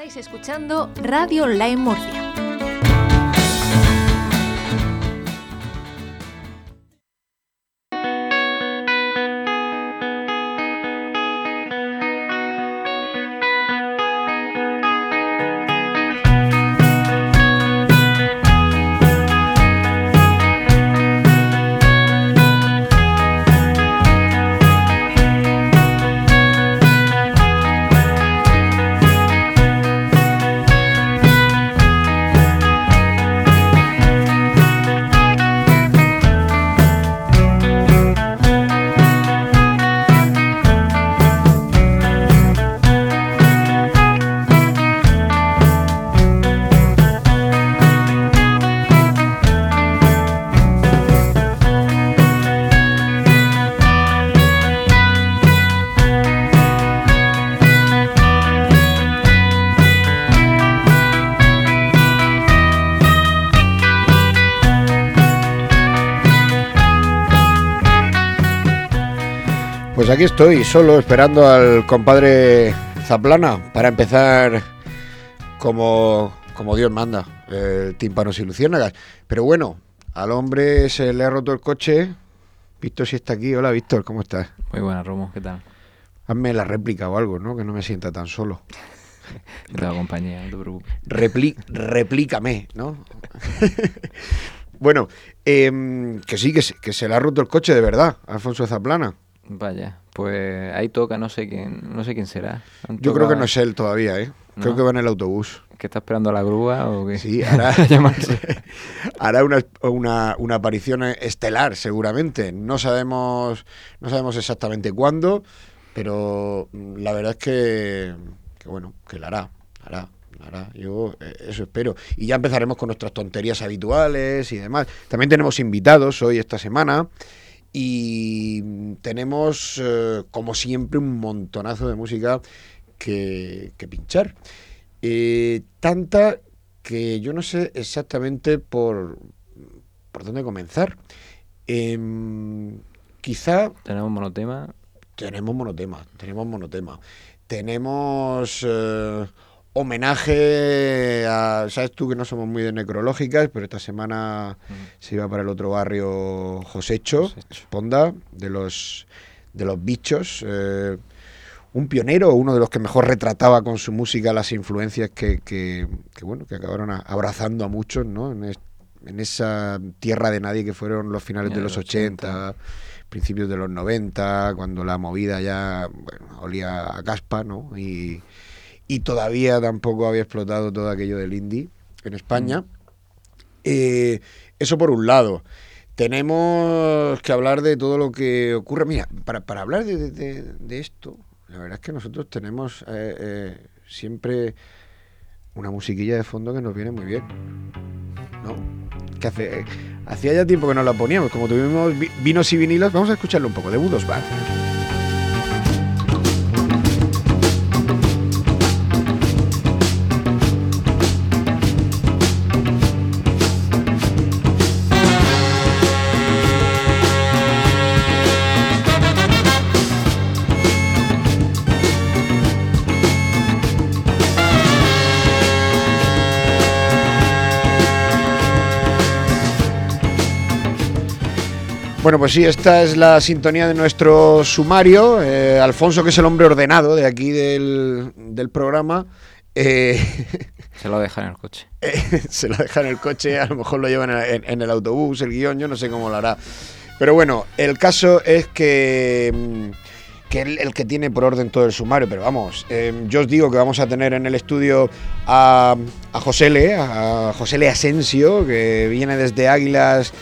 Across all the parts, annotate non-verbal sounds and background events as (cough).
Estáis escuchando Radio Online Murcia. Pues aquí estoy, solo esperando al compadre Zaplana para empezar como, como Dios manda, el tímpanos y luciérnagas. Pero bueno, al hombre se le ha roto el coche. Víctor si está aquí. Hola Víctor, ¿cómo estás? Muy buena, Romo, ¿qué tal? Hazme la réplica o algo, ¿no? Que no me sienta tan solo. Yo (laughs) te hago compañía, no te preocupes. Repli replícame, ¿no? (laughs) bueno, em, que sí, que se, que se le ha roto el coche de verdad, Alfonso Zaplana. Vaya, pues ahí toca, no sé quién, no sé quién será. Han Yo creo que no es él todavía, ¿eh? Creo que va en el autobús. ¿Que está esperando a la grúa o qué? Sí, (laughs) hará, (laughs) hará una, una, una aparición estelar, seguramente. No sabemos, no sabemos exactamente cuándo, pero la verdad es que, que bueno, que la hará, hará. la hará. Yo eh, eso espero. Y ya empezaremos con nuestras tonterías habituales y demás. También tenemos invitados hoy, esta semana. Y tenemos, eh, como siempre, un montonazo de música que, que pinchar. Eh, tanta que yo no sé exactamente por, por dónde comenzar. Em, quizá Tenemos monotema. tenemos monotema, tenemos monotema. Tenemos eh, homenaje a, sabes tú que no somos muy de necrológicas, pero esta semana se iba para el otro barrio Josecho, Josecho. Esponda, de los de los bichos. eh, un pionero, uno de los que mejor retrataba con su música las influencias que, que- que, bueno, que acabaron a- abrazando a muchos, ¿no? En, es- en esa tierra de nadie que fueron los finales Ya, de los los 80, principios de los 90, cuando la movida ya bueno, olía a caspa, ¿no? Y, y todavía tampoco había explotado todo aquello del indie en España. Eh, eso por un lado. Tenemos que hablar de todo lo que ocurre. Mira, para, para hablar de, de- esto, la verdad es que nosotros tenemos eh, eh, siempre una musiquilla de fondo que nos viene muy bien. ¿No? Que hace, hacía ya tiempo que no la poníamos. Como tuvimos vi- vinos y vinilos, vamos a escucharlo un poco de Budos Bar. Bueno, pues sí, esta es la sintonía de nuestro sumario. Eh, Alfonso, que es el hombre ordenado de aquí del, del programa, eh, (laughs) Se lo deja en el coche. eh, se lo deja en el coche, a lo mejor lo llevan en, en- en el autobús, el guion, yo no sé cómo lo hará. Pero bueno, el caso es que, mm, que el que tiene por orden todo el sumario, pero vamos, yo os digo que vamos a tener en el estudio a, a Josele, a Josele Asensio, que viene desde Águilas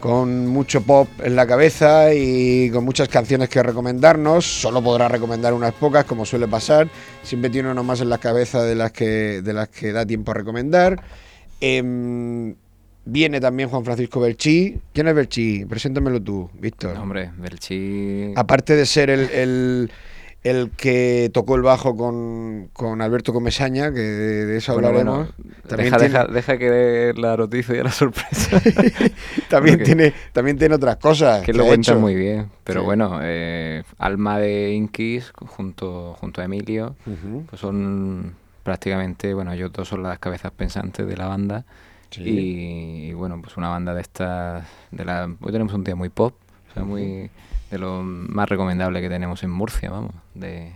con mucho pop en la cabeza y con muchas canciones que recomendarnos. Solo podrá recomendar unas pocas, como suele pasar. Siempre tiene uno más en la cabeza de las que, de las que da tiempo a recomendar. Em, viene también Juan Francisco Belchí. ¿Quién es Belchí? Preséntamelo tú, Víctor. Hombre, Belchi. Aparte de ser el, el- el que tocó el bajo con, con Alberto Comesaña, que de, de eso Bueno, hablaremos. bueno, también deja, tiene, deja, deja que dé la noticia y la sorpresa. (laughs) también, porque- tiene, también tiene otras cosas. que lo cuenta muy bien. Pero Sí. bueno, eh, Alma de Inkis junto, junto a Emilio, pues son prácticamente, bueno, ellos dos son las cabezas pensantes de la banda. Sí. Y, y, bueno, pues una banda de estas, de la, hoy tenemos un día muy pop, o sea, muy de lo más recomendable que tenemos en Murcia, vamos, de,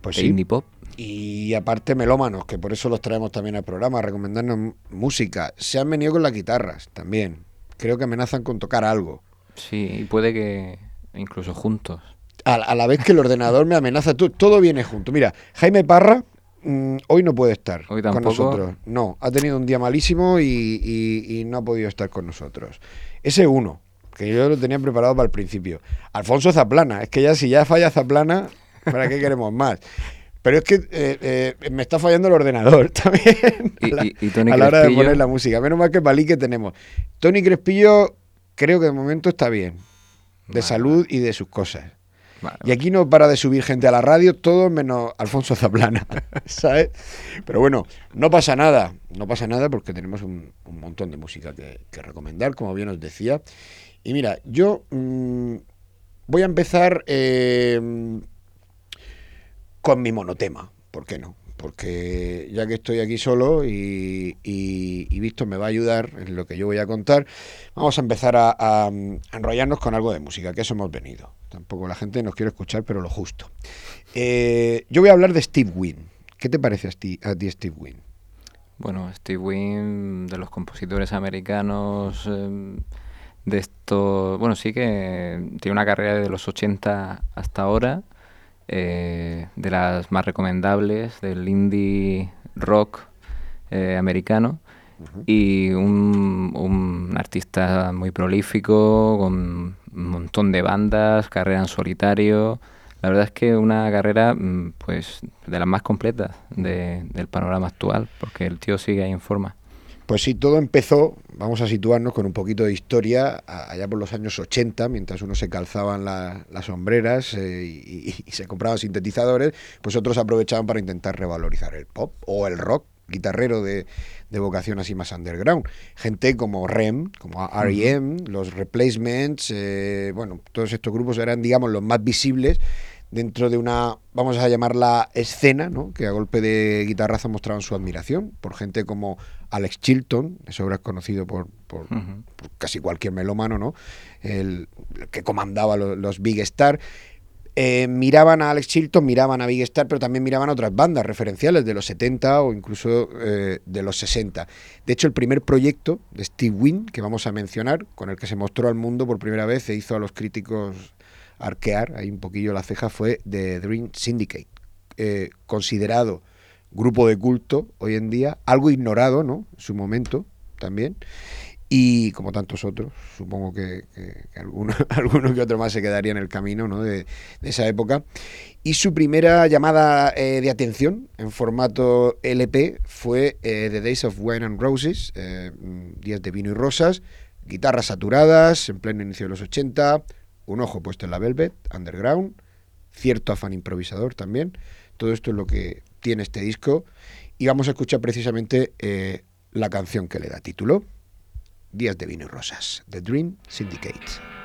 Pues de sí. indie pop. Y aparte melómanos, que por eso los traemos también al programa, a recomendarnos música. Se han venido con las guitarras también. Creo que amenazan con tocar algo. Sí, y puede que incluso juntos. A, a la vez que el ordenador me amenaza, tú- todo viene junto. Mira, Jaime Parra mm, hoy no puede estar Hoy con nosotros. No, ha tenido un día malísimo y, y- y no ha podido estar con nosotros. Ese uno, que yo lo tenía preparado para el principio. Alfonso Zaplana, es que ya si ya falla Zaplana, ¿para qué queremos más? Pero es que eh, eh, me está fallando el ordenador (laughs) también Y- a la, y- y Tony a la hora de poner la música. Menos mal que Palí que tenemos. Tony Crespillo creo que de momento está bien. De Vale, salud y de sus cosas. Vale, Y aquí no para de subir gente a la radio, todo menos Alfonso Zaplana, (laughs) ¿sabes? Pero bueno, no pasa nada, no pasa nada porque tenemos un, un montón de música que, que recomendar, como bien os decía. Y mira, yo mm, voy a empezar eh, con mi monotema, ¿por qué no? Porque ya que estoy aquí solo y, y, Víctor me va a ayudar en lo que yo voy a contar, vamos a empezar a, enrollarnos con algo de música, que eso hemos venido. Tampoco la gente nos quiere escuchar, pero lo justo. Eh, yo voy a hablar de Steve Wynn. ¿Qué te parece a ti, a ti Steve Wynn? Bueno, Steve Wynn, de los compositores americanos, eh, de esto, bueno, sí que tiene una carrera de los 80 hasta ahora, eh, de las más recomendables del indie rock eh, americano, y un, un artista muy prolífico, con un montón de bandas, carrera en solitario. La verdad es que una carrera mm, pues de las más completas de- del panorama actual, porque el tío sigue ahí en forma. Pues sí, todo empezó, vamos a situarnos con un poquito de historia, allá por los años 80, mientras unos se calzaban la- las sombreras eh, y, y- y se compraban sintetizadores, pues otros aprovechaban para intentar revalorizar el pop o el rock guitarrero de, de vocación así más underground. Gente como REM, como R.E.M., los Replacements, eh, bueno, todos estos grupos eran, digamos, los más visibles dentro de una, vamos a llamarla escena, ¿no? que a golpe de guitarrazo mostraban su admiración por gente como Alex Chilton, de sobra conocido por, por, casi cualquier melómano, ¿no? el, el que comandaba lo- los Big Star. Eh, miraban a Alex Chilton, miraban a Big Star, pero también miraban a otras bandas referenciales de los 70 o incluso eh, de los 60. De hecho, el primer proyecto de Steve Wynn, que vamos a mencionar, con el que se mostró al mundo por primera vez e hizo a los críticos arquear ahí un poquillo la ceja, fue The Dream Syndicate, eh, considerado grupo de culto hoy en día, algo ignorado, ¿no? En su momento también. Y como tantos otros, supongo que, alguno, (laughs) alguno que otro más se quedaría en el camino ¿no? de, de esa época. Y su primera llamada eh, de atención en formato LP fue eh, The Days of Wine and Roses, eh, Días de Vino y Rosas, guitarras saturadas en pleno inicio de los 80, un ojo puesto en la Velvet, Underground, cierto afán improvisador también. Todo esto es lo que tiene este disco. Y vamos a escuchar precisamente eh, la canción que le da título. Días de vino y rosas, The Dream Syndicate.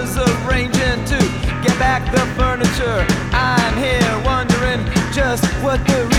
was arranging to get back the furniture. I'm here wondering just what the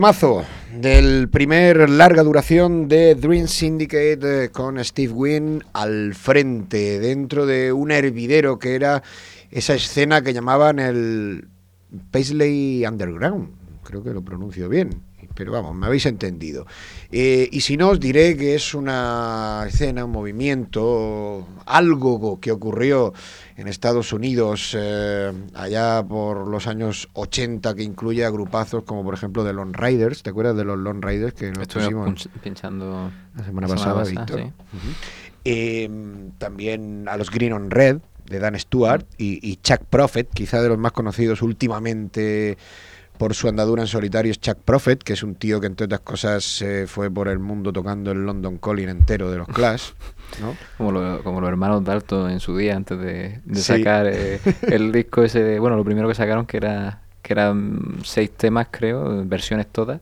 Temazo del primer larga duración de Dream Syndicate eh, con Steve Wynn al frente, dentro de un hervidero que era esa escena que llamaban el Paisley Underground. Creo que lo pronuncio bien, pero vamos, me habéis entendido. Eh, y si no, os diré que es una escena, un movimiento, algo que ocurrió en Estados Unidos eh, allá por los años 80 que incluye agrupazos como por ejemplo de Lone Riders. ¿Te acuerdas de los Lone Riders que nos Estuvimos pusimos pinchando la semana la pasada, semana pasada, Víctor? sí. Eh, también a los Green on Red de Dan Stewart y, y Chuck Prophet, quizá de los más conocidos últimamente por su andadura en solitario es Chuck Prophet, que es un tío que entre otras cosas se fue por el mundo tocando el London Calling entero de los Clash, ¿no? (laughs) Como, lo- como los hermanos Dalton en su día, antes de, de Sí. sacar eh, (laughs) el disco ese de... Bueno, lo primero que sacaron que era que eran seis temas, creo, versiones todas,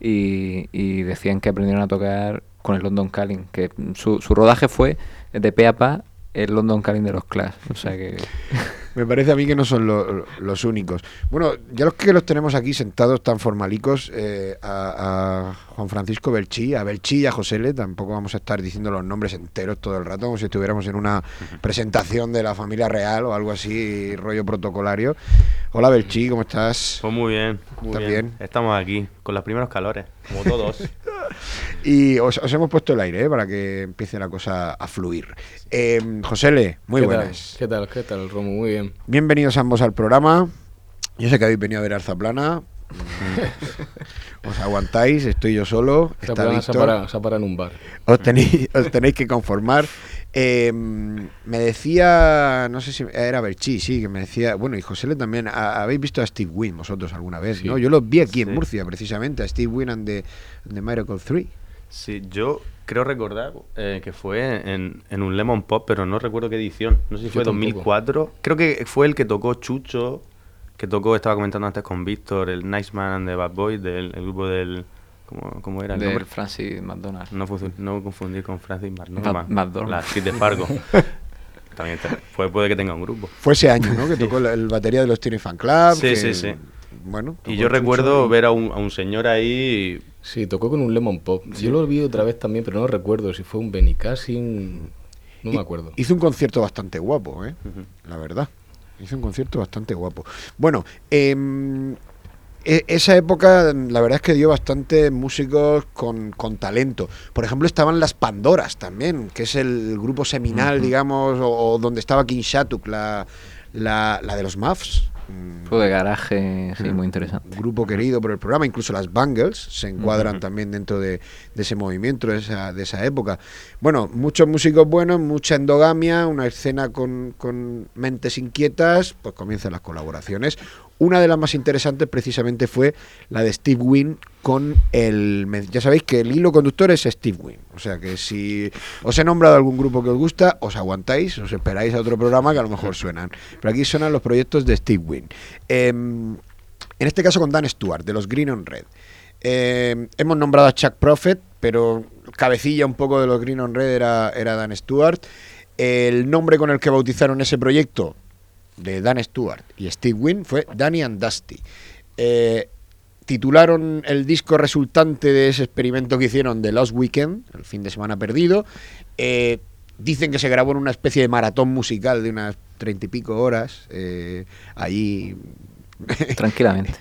y, y decían que aprendieron a tocar con el London Calling, que su, su rodaje fue de pe a pa el London Calling de los Clash. O sea que... (laughs) Me parece a mí que no son lo- los únicos. Bueno, ya los que los tenemos aquí sentados tan formalicos, eh, a, a Juan Francisco Belchí, a Belchí y a José tampoco vamos a estar diciendo los nombres enteros todo el rato, como si estuviéramos en una presentación de la familia real o algo así, rollo protocolario. Hola Belchí, ¿cómo estás? Pues muy bien, muy ¿Estás bien. bien? Estamos aquí, con los primeros calores, como todos. (laughs) Y os, os hemos puesto el aire, ¿eh? para que empiece la cosa a fluir. Eh, José muy ¿Qué buenas. Tal? ¿Qué tal? ¿Qué tal, Romo? Muy bien. Bienvenidos ambos al programa. Yo sé que habéis venido a ver Arzaplana. (laughs) Os aguantáis, estoy yo solo. Está se ha parado en un bar. Os tenéis, (laughs) os tenéis que conformar. Eh, me decía, no sé si era Berchi, sí, que me decía, bueno, y José Le también, ¿ha- ¿habéis visto a Steve Wynn vosotros alguna vez? Sí. ¿no? Yo lo vi aquí en. Murcia, precisamente, a Steve Wynn and the, and the Miracle 3. Sí, yo creo recordar eh, que fue en, en un Lemon Pop, pero no recuerdo qué edición. No sé si Yo fue tampoco. 2004. Creo que fue el que tocó Chucho, que tocó, estaba comentando antes con Víctor, el Nice Man and the Bad Boys, del el grupo del... ¿Cómo, cómo era el de nombre? Francis McDonald. No, no confundir con Francis McDormand, McDormand. la actriz de Fargo. (laughs) También está- puede, puede que tenga un grupo. Fue ese año, ¿no? Que tocó el, el batería de los Tiny Fan Club. Sí, que, sí, sí. Bueno, Y yo recuerdo y- ver a un, a un señor ahí Sí, tocó con un Lemon Pop. Yo lo vi otra vez también, pero no recuerdo si fue un Benicassin. No me acuerdo. Hizo un concierto bastante guapo, ¿eh? La verdad. Hizo un concierto bastante guapo. Bueno, em, e- esa época, la verdad es que dio bastante músicos con, con talento. Por ejemplo, estaban las Pandoras también, que es el grupo seminal, digamos, o, o donde estaba King Shatuk, la, la, la de los Muffs. Mm, Fue de garaje, sí, muy interesante. grupo querido por el programa, incluso las Bangles se encuadran también dentro de, de ese movimiento, de esa, de esa época. Bueno, muchos músicos buenos, mucha endogamia, una escena con, con mentes inquietas, pues comienzan las colaboraciones. Una de las más interesantes precisamente fue la de Steve Wynn con el... Ya sabéis que el hilo conductor es Steve Wynn. O sea que si os he nombrado algún grupo que os gusta, os aguantáis, os esperáis a otro programa que a lo mejor suenan. Pero aquí suenan los proyectos de Steve Wynn. Em, en este caso con Dan Stewart, de los Green on Red. Eh, hemos nombrado a Chuck Prophet, pero cabecilla un poco de los Green on Red era, era Dan Stewart. El nombre con el que bautizaron ese proyecto de Dan Stewart y Steve Wynn fue Danny and Dusty. Eh, titularon el disco resultante de ese experimento que hicieron de Lost Weekend, el fin de semana perdido. Eh, dicen que se grabó en una especie de maratón musical de unas treinta y pico horas, eh, allí (laughs) Tranquilamente.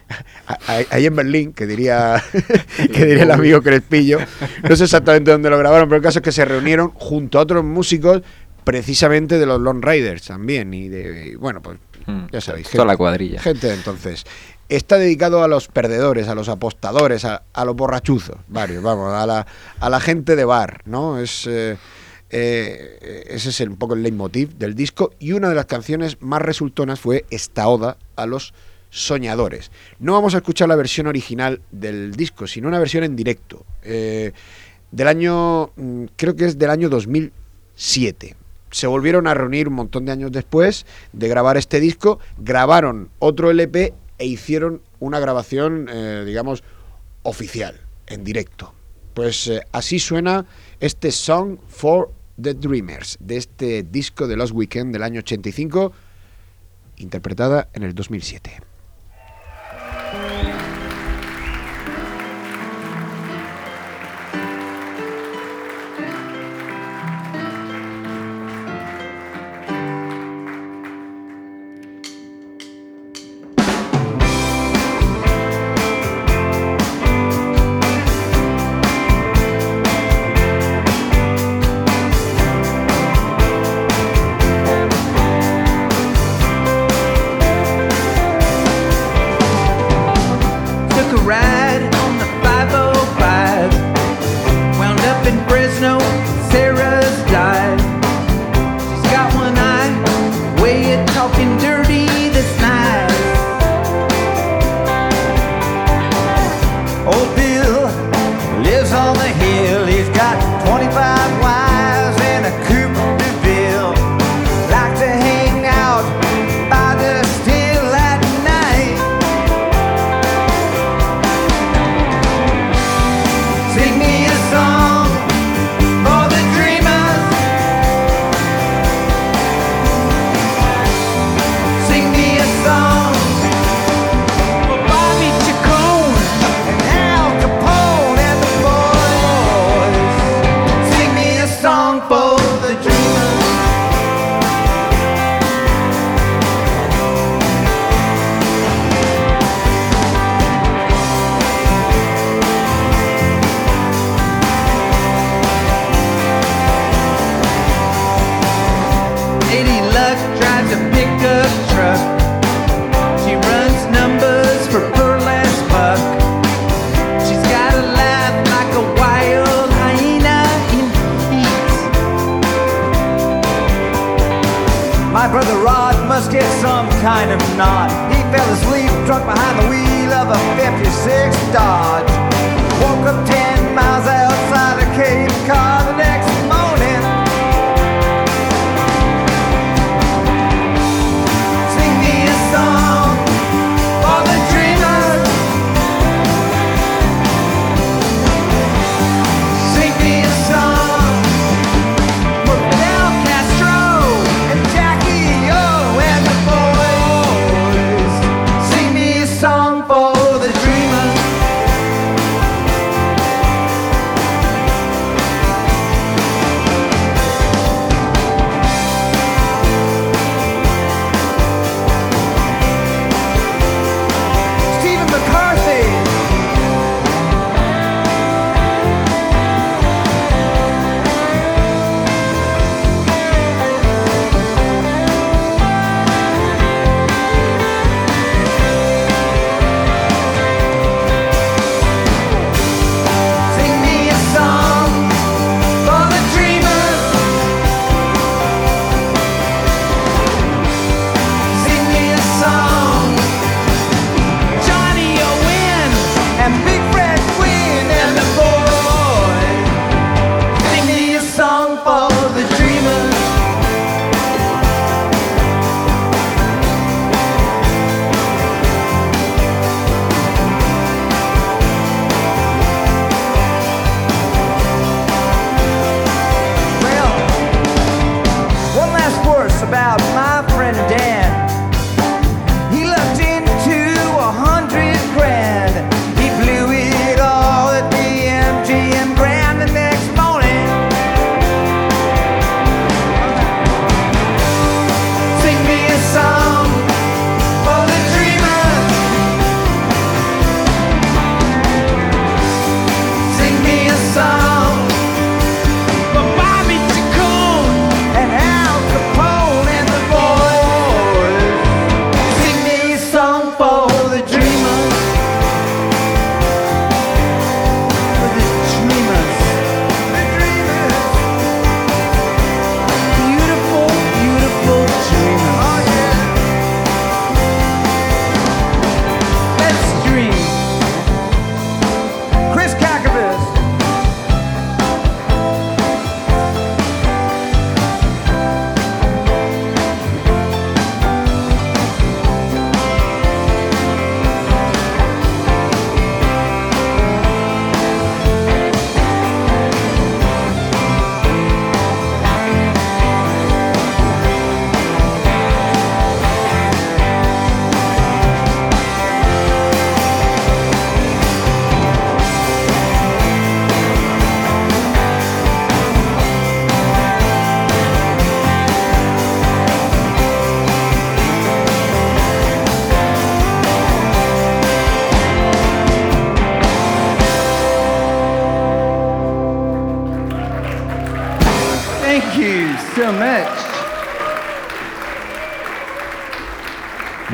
ahí en Berlín, que diría, (laughs) que diría el amigo Crespillo. No sé exactamente dónde lo grabaron, pero el caso es que se reunieron junto a otros músicos, precisamente de los Lone Riders también. Y de, y bueno, pues Mm, ya sabéis. Toda la cuadrilla. Gente de entonces. Está dedicado a los perdedores, a los apostadores, a, a los borrachuzos, varios, vamos, a la, a la gente de bar, ¿no? Es, eh, eh, ese es el- un poco el leitmotiv del disco. Y una de las canciones más resultonas fue esta oda a los soñadores. No vamos a escuchar la versión original del disco, sino una versión en directo. eh, del año, mm, creo que es del año 2007. Se volvieron a reunir un montón de años después de grabar este disco, grabaron otro LP e hicieron una grabación, eh, digamos, oficial, en directo. Pues eh, así suena este Song for the Dreamers, de este disco de Lost Weekend del año 85, interpretada en el 2007.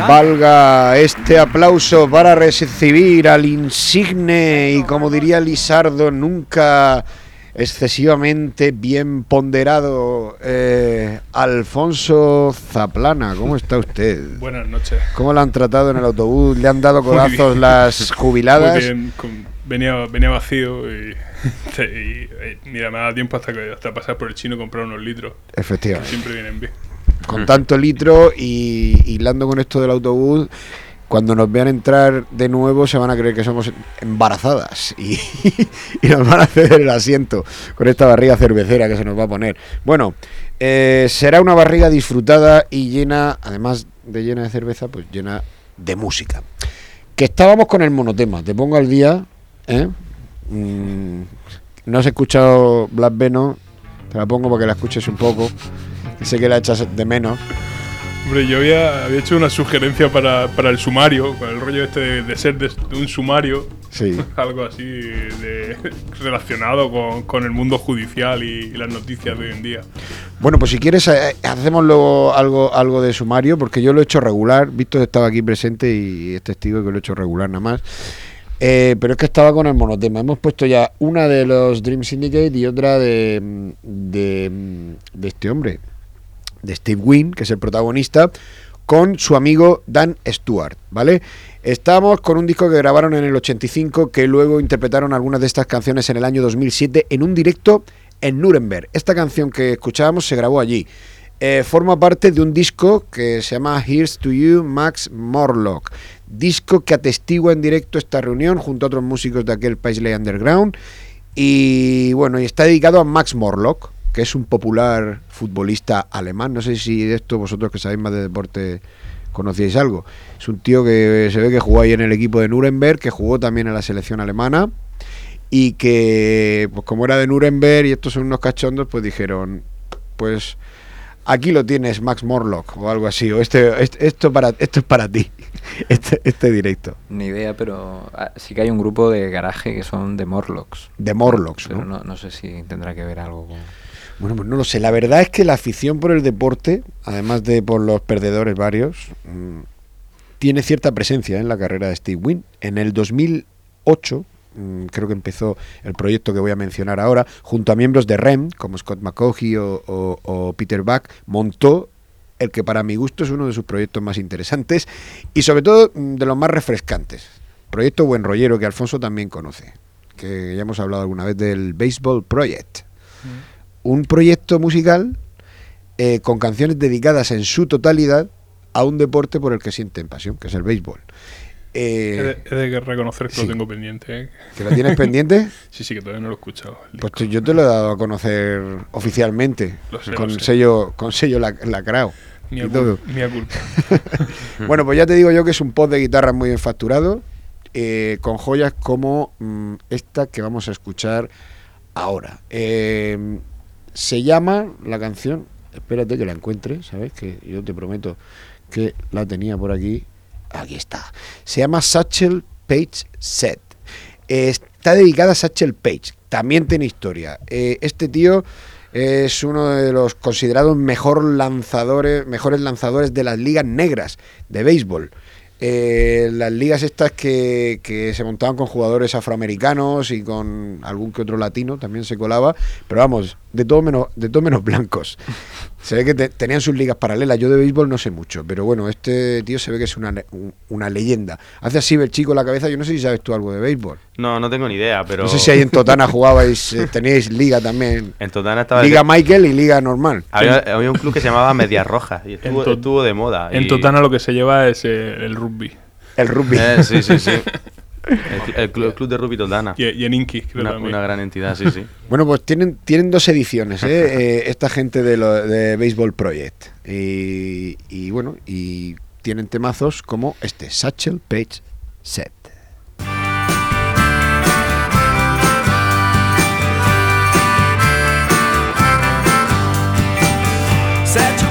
Valga este aplauso para recibir al insigne y como diría Lisardo, nunca excesivamente bien ponderado eh, Alfonso Zaplana. ¿Cómo está usted? Buenas noches. ¿Cómo lo han tratado en el autobús? ¿Le han dado codazos las (laughs) jubiladas? Muy bien, con- venía, venía vacío y, (laughs) y, mira, me dado tiempo hasta, que, hasta pasar por el chino y comprar unos litros. que Efectivamente. Siempre vienen bien. Con tanto litro y hilando con esto del autobús, cuando nos vean entrar de nuevo se van a creer que somos embarazadas y, (laughs) y nos van a ceder el asiento con esta barriga cervecera que se nos va a poner. Bueno, eh, será una barriga disfrutada y llena, además de llena de cerveza, pues llena de música. Que estábamos con el monotema, te pongo al día, ¿eh? Mm, no has escuchado Black Venom, te la pongo para que la escuches un poco. Sé que la echas de menos. Hombre, yo había, había hecho una sugerencia para, para el sumario, con el rollo este de, de ser de, de un sumario, Sí. (laughs) algo así de, relacionado con, con el mundo judicial y, y las noticias de hoy en día. Bueno, pues si quieres, eh, hacemos luego algo, algo de sumario, porque yo lo he hecho regular. Víctor estaba aquí presente y es testigo que lo he hecho regular nada más. Eh, pero es que estaba con el monotema. Hemos puesto ya una de los Dream Syndicate y otra de, de, de este hombre, de Steve Wynn, que es el protagonista, con su amigo Dan Stewart, ¿vale? Estamos con un disco que grabaron en el 85, que luego interpretaron algunas de estas canciones en el año 2007 en un directo en Nuremberg. Esta canción que escuchábamos se grabó allí. Eh, forma parte de un disco que se llama Here's to You, Max Morlock. Disco que atestigua en directo esta reunión junto a otros músicos de aquel Paisley Underground. Y bueno, y está dedicado a Max Morlock, que es un popular futbolista alemán. No sé si de esto vosotros que sabéis más de deporte conocíais algo. Es un tío que se ve que jugó ahí en el equipo de Nuremberg, que jugó también en la selección alemana y que, pues como era de Nuremberg y estos son unos cachondos, pues dijeron, pues aquí lo tienes, Max Morlock o algo así, o este, este- esto para esto es para ti, (laughs) este, este directo Ni idea, pero ah, sí que hay un grupo de garaje que son de Morlocks. de Morlocks, Pero ¿no? no, no sé si tendrá que ver algo con... Bueno, pues no lo sé. La verdad es que la afición por el deporte, además de por los perdedores varios, mm, tiene cierta presencia en la carrera de Steve Wynn. En el 2008, mm, creo que empezó el proyecto que voy a mencionar ahora, junto a miembros de REM, como Scott McCaughey o, Peter Buck, montó el que para mi gusto es uno de sus proyectos más interesantes y sobre todo mm, de los más refrescantes. Proyecto buen rollero que Alfonso también conoce, que ya hemos hablado alguna vez del Baseball Project un proyecto musical eh, con canciones dedicadas en su totalidad a un deporte por el que sienten pasión, que es el béisbol. He Eh, de, he de reconocer que sí. lo tengo pendiente. ¿eh? ¿Que lo tienes pendiente? (laughs) Sí, sí, que todavía no lo he escuchado. Pues yo te lo he dado a conocer oficialmente, Lo sé, con sello, con sello y todo. cul- mía culpa. (laughs) Bueno, pues ya te digo yo que es un pod de guitarra muy bien facturado, eh, con joyas como mm, esta que vamos a escuchar ahora. Eh, se llama la canción, espérate que la encuentre, ¿sabes? Que yo te prometo que la tenía por aquí. Aquí está. Se llama Satchel Page Set. Eh, está dedicada a Satchel Page. También tiene historia. Eh, este tío es uno de los considerados mejor lanzadores, mejores lanzadores de las ligas negras de béisbol. Eh, las ligas estas que, que se montaban con jugadores afroamericanos y con algún que otro latino también se colaba, pero vamos, de todo menos, de todo menos blancos. Se ve que te- tenían sus ligas paralelas. Yo de béisbol no sé mucho, pero bueno, este tío se ve que es una, un- una leyenda. Hace así el chico la cabeza. Yo no sé si sabes tú algo de béisbol. No, no tengo ni idea, pero. No sé si ahí en Totana (laughs) jugabais, eh, teníais liga también. En Totana estaba. Liga Michael y liga normal. había, había un club que se llamaba Medias Rojas y (laughs) estuvo, estuvo de moda. En y- Totana lo que se lleva es eh, el rugby. El rugby. Eh, sí, sí, sí. (laughs) El, cl- el club, el club de rugby Totana. Y, y en Inki, creo Una, también. una gran entidad, sí, sí. (laughs) Bueno, pues tienen, tienen dos ediciones, ¿eh? (laughs) Eh, esta gente de, lo, de Baseball Project. Y, y bueno, y tienen temazos como este, Satchel Page Set. Satchel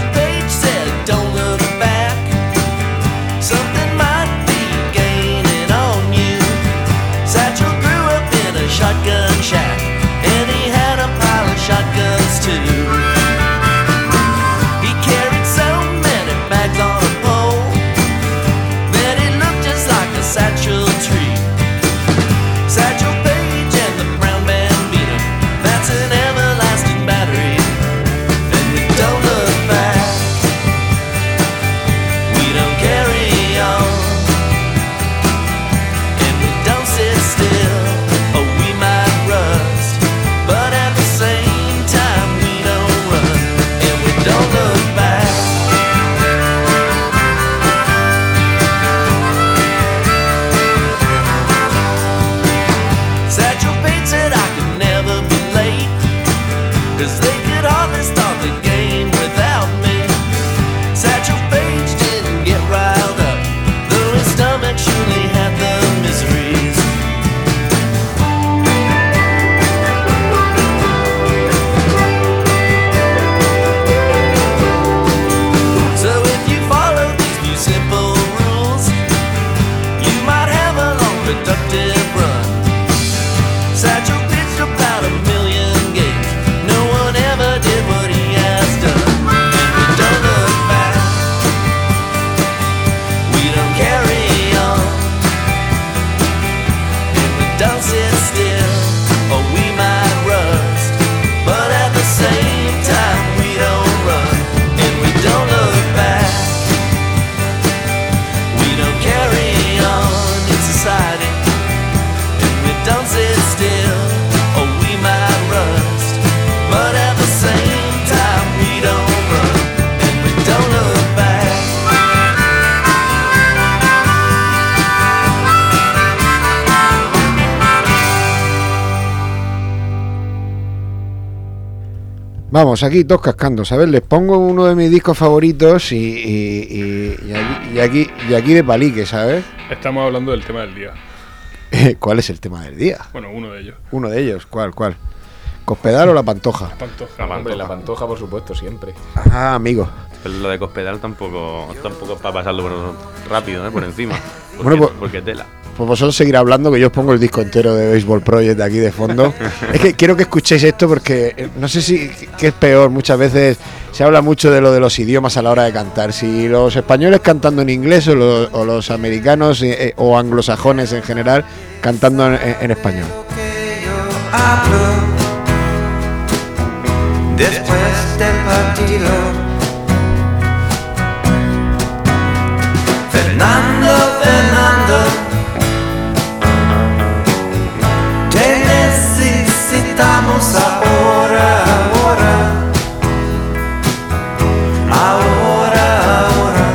Aquí todos cascando, ¿sabes? Les pongo uno de mis discos favoritos y, y- y- y aquí, y, aquí, y aquí de palique, ¿sabes? Estamos hablando del tema del día. ¿Cuál es el tema del día? Bueno, uno de ellos. Uno de ellos, ¿cuál? ¿Cuál? ¿Cospedal o la pantoja? Pantoja. Hombre, la pantoja, por supuesto, siempre. Ah, amigo. Pero lo de Cospedal tampoco, tampoco es para pasarlo por rápido, ¿eh? por encima. Porque, Bueno, pues- porque tela. Pues vosotros seguir hablando que yo os pongo el disco entero de Baseball Project de aquí de fondo. (laughs) es que quiero que escuchéis esto porque eh, no sé si qué es peor. Muchas veces se habla mucho de lo de los idiomas a la hora de cantar. Si los españoles cantando en inglés o los, o los americanos eh, eh, o anglosajones en general cantando en, en español. que después del partido. Fernando, Fernando, necesitamos ahora, ahora, ahora, ahora.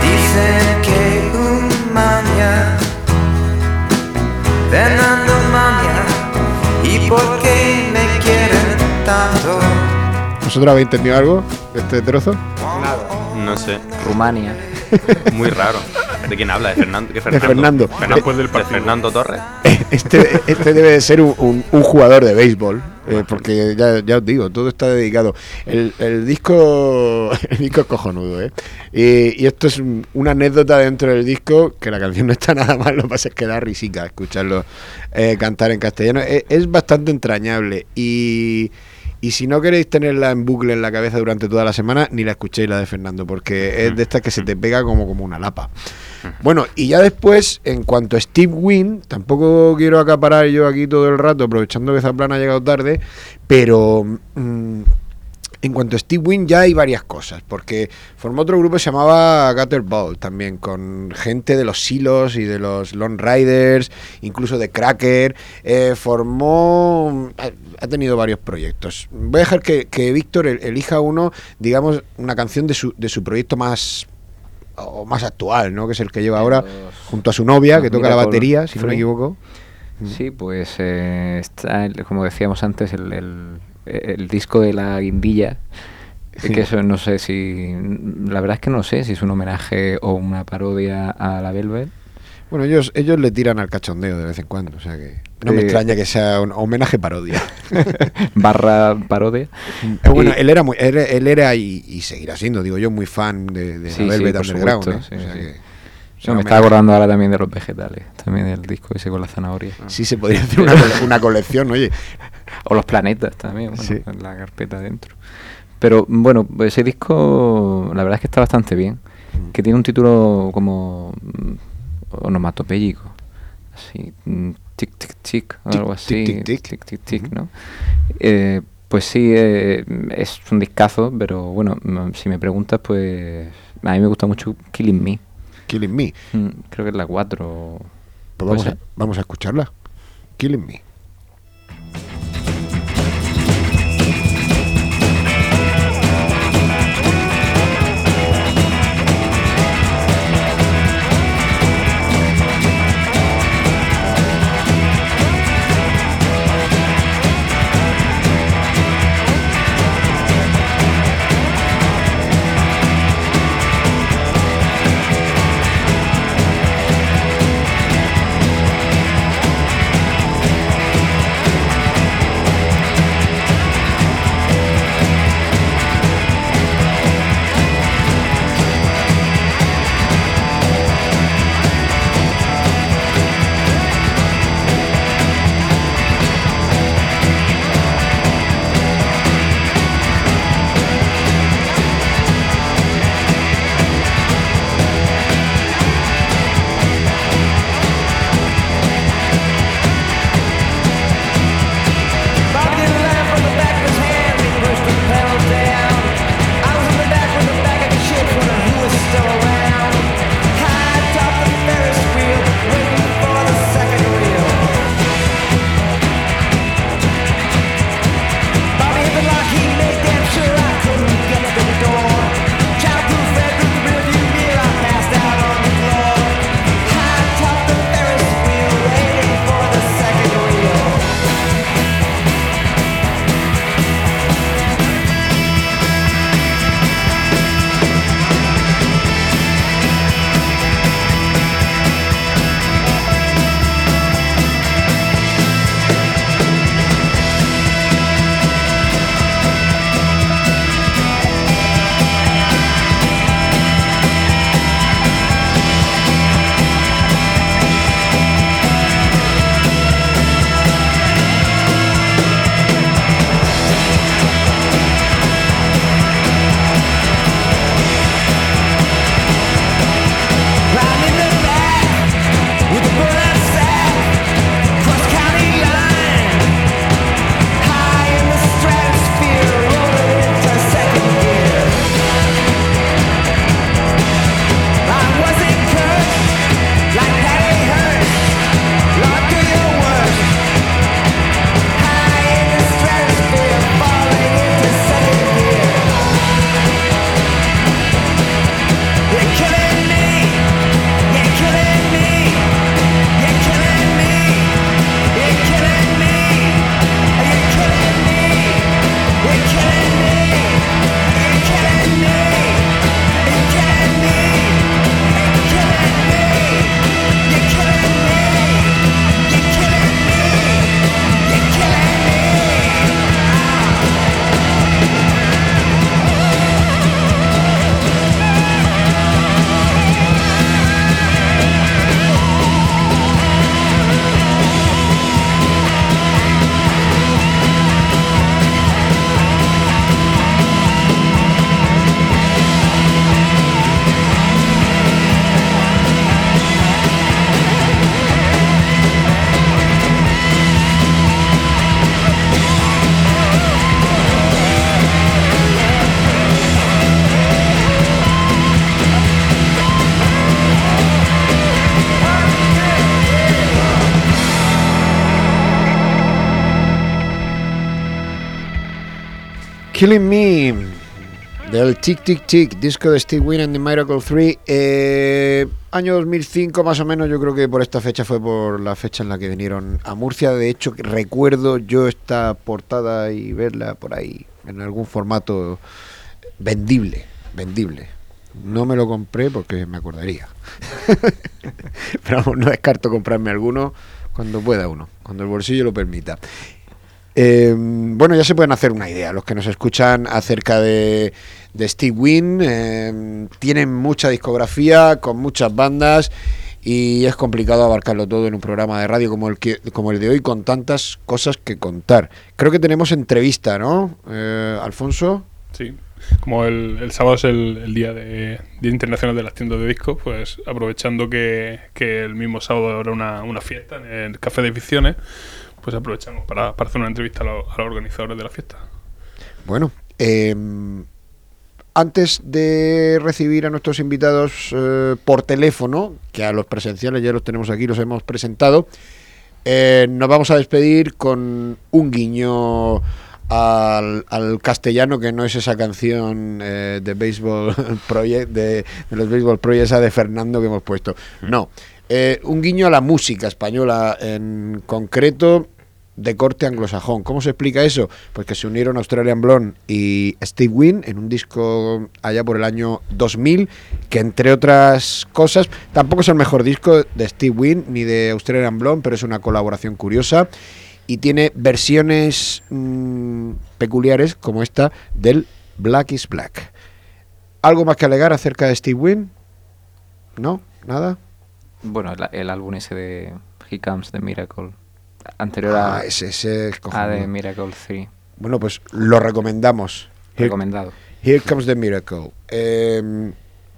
Dicen que un mañana Fernando Maña ¿Y por qué me quieren tanto? ¿Vosotros habéis entendido algo de este trozo? No sé, Rumania. muy raro. ¿De quién habla? ¿De Fernando? ¿Qué Fernando. Después del ¿De partido. Fernando Torres? Este, este debe de ser un, un- un jugador de béisbol, eh, porque ya, ya os digo, todo está dedicado. El, el disco (laughs) el disco es cojonudo, ¿eh? Y, y esto es un- una anécdota dentro del disco, que la canción no está (laughs) nada mal, lo que pasa es que da risica escucharlo eh, cantar en castellano. Es, es bastante entrañable y... Y si no queréis tenerla en bucle en la cabeza durante toda la semana, ni la escuchéis la de Fernando, porque es de estas que se te pega como, como una lapa. Bueno, y ya después, en cuanto a Steve Wynn, tampoco quiero acaparar yo aquí todo el rato, aprovechando que Zaplan ha llegado tarde, pero mm, en cuanto a Steve Wynn ya hay varias cosas, porque formó otro grupo que se llamaba Gutterball también, con gente de los Silos y de los Lone Riders, incluso de Cracker. Eh, formó, ha, tenido varios proyectos. Voy a dejar que, que Víctor el- elija uno, digamos, una canción de su, de su proyecto más o más actual, ¿no? Que es el que lleva ahora junto a su novia, que toca la batería, si no me equivoco. Sí, pues eh, está, el- como decíamos antes, el, el- el disco de la guindilla. Sí. Que eso no sé si. La verdad es que no sé si es un homenaje o una parodia a la Velvet. Bueno, ellos, ellos le tiran al cachondeo de vez en cuando, o sea que no me Eh, extraña que sea un homenaje parodia. (laughs) barra parodia. Eh, bueno, Y- él era muy, él, él era y, y seguirá siendo, digo yo, muy fan de, de Sí, la Velvet Underground. supuesto, ¿eh? sí, O sea sí. que No, será me estaba acordando ahora también de los vegetales, también del disco ese con la zanahoria. Sí, se podría hacer una, (laughs) cole- una colección, oye. O los planetas también, bueno, la carpeta dentro. Pero bueno, ese disco la verdad es que está bastante bien. Que tiene un título como mm, onomatopéyico. Así, mm, tic tic tic, o algo así. tic, tic. tic, tic, tic, ¿no? Eh, pues sí, eh, es un discazo, pero bueno, mm, si me preguntas, pues a mí me gusta mucho Killing Me. Killing Me. Mm, Creo que es la 4. Pues vamos, a, vamos a escucharla. Killing Me. Killing Me del Tic Tic Tic, disco de Steve Wynn and the Miracle 3. Eh, año 2005 más o menos, yo creo que por esta fecha fue por la fecha en la que vinieron a Murcia. De hecho, recuerdo yo esta portada y verla por ahí en algún formato vendible, vendible. No me lo compré porque me acordaría. (laughs) Pero no descarto comprarme alguno cuando pueda uno, cuando el bolsillo lo permita. Eh, bueno, ya se pueden hacer una idea los que nos escuchan acerca de, Steve Wynn. eh, tienen mucha discografía, con muchas bandas y es complicado abarcarlo todo en un programa de radio como el, que, el de hoy con tantas cosas que contar. Creo que tenemos entrevista, ¿no? Eh, Alfonso. Sí. Como el, sábado es el, día de Día Internacional de las Tiendas de Discos, pues aprovechando que, que el mismo sábado habrá una, una fiesta en el Café de Ficciones, pues aprovechamos para, para hacer una entrevista a, los- a los organizadores de la fiesta. Bueno, eh, antes de recibir a nuestros invitados eh, por teléfono, que a los presenciales ya los tenemos aquí, los hemos presentado, eh, nos vamos a despedir con un guiño al, al castellano, que no es esa canción eh, de Baseball (laughs) Project, de, de los Baseball Project, esa de Fernando que hemos puesto. No, eh, un guiño a la música española en concreto de corte anglosajón. ¿Cómo se explica eso? Pues que se unieron Australian Blonde y Steve Wynn en un disco allá por el año 2000, que entre otras cosas, tampoco es el mejor disco de Steve Wynn ni de Australian Blonde, pero es una colaboración curiosa y tiene versiones mm, peculiares como esta del Black is Black. ¿Algo más que alegar acerca de Steve Wynn? ¿No? ¿Nada? Bueno, el, el álbum ese de He Comes the Miracle. Anterior a, Ah, ese, ese es a. The Miracle 3. Bueno, pues lo recomendamos. Here, Recomendado. Here Comes the Miracle. Eh,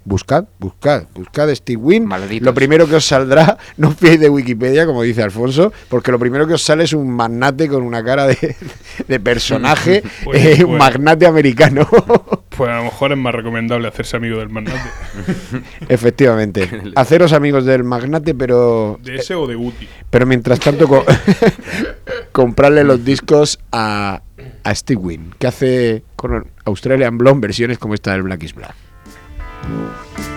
buscad, buscad, buscad Steve Wynn. Malditos. Lo primero que os saldrá, (laughs) no os fiéis de Wikipedia, como dice Alfonso, porque lo primero que os sale es un magnate con una cara de, (laughs) de personaje, (laughs) Pues, eh, un pues. magnate americano. Pues a lo mejor es más recomendable hacerse amigo del magnate. Efectivamente. Haceros amigos del magnate, pero ¿De ese o de Guti? Pero mientras tanto, co- comprarle los discos a, a Steve Wynn, que hace con Australian Blonde versiones como esta del Black is Black. Thank you.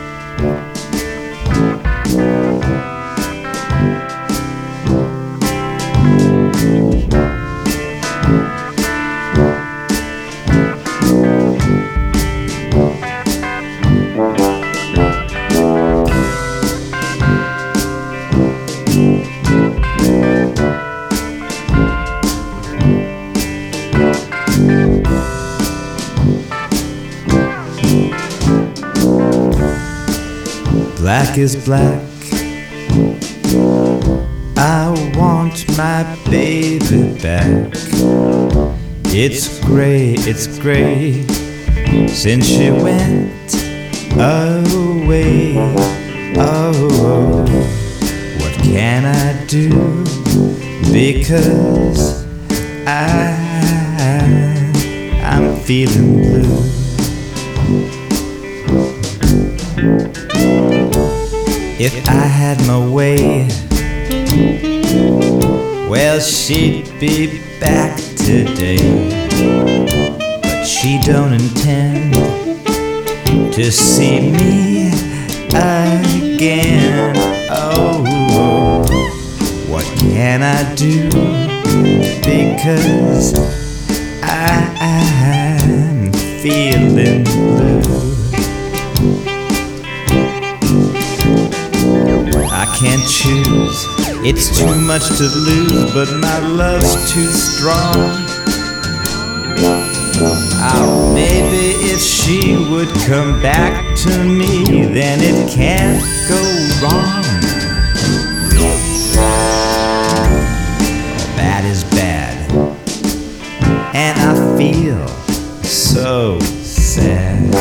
Black is black. I want my baby back. It's gray, it's gray since she went away. Oh, what can I do? Because I, I'm feeling blue. If I had my way, well, she'd be back today. But she don't intend to see me again. Oh, what can I do? Because I, I'm feeling I can't choose. It's too much to lose, but my love's too strong. Oh, maybe if she would come back to me, then it can't go wrong. Bad is bad, and I feel so sad.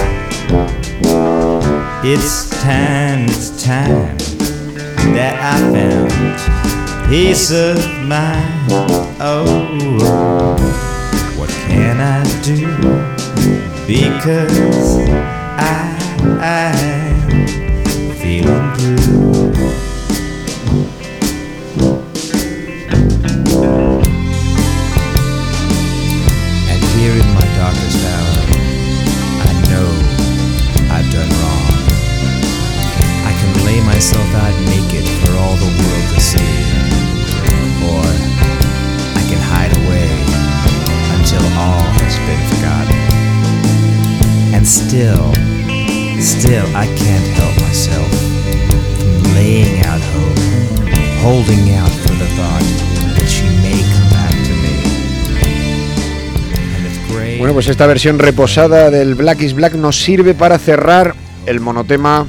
It's time, it's time that I found peace of mind. Oh, what can I do? Because I, I'm holding out for the thought that she may come back to me. And if gray Bueno, pues esta versión reposada del Black is Black nos sirve para cerrar el monotema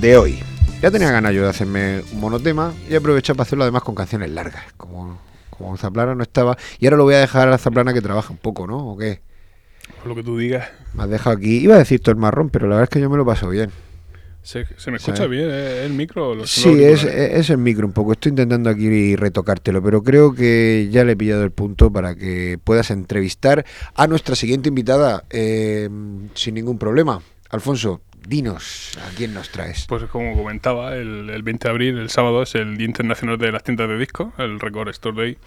de hoy. Ya tenía ganas yo de hacerme un monotema y he aprovechado para hacerlo además con canciones largas, como, como Zaplana no estaba. Y ahora lo voy a dejar a Zaplana que trabaja un poco, ¿no? ¿O qué? Por lo que tú digas. Me has dejado aquí. Iba a decir todo el marrón, pero la verdad es que yo me lo paso bien. Se, se me escucha ¿Sabes? bien, ¿eh? el micro. o los Sí, es, es el micro un poco. Estoy intentando aquí retocártelo, pero creo que ya le he pillado el punto para que puedas entrevistar a nuestra siguiente invitada eh, sin ningún problema. Alfonso, dinos a quién nos traes. Pues como comentaba, el, el 20 de abril, el sábado, es el Día Internacional de las Tiendas de Discos, el Record Store Day.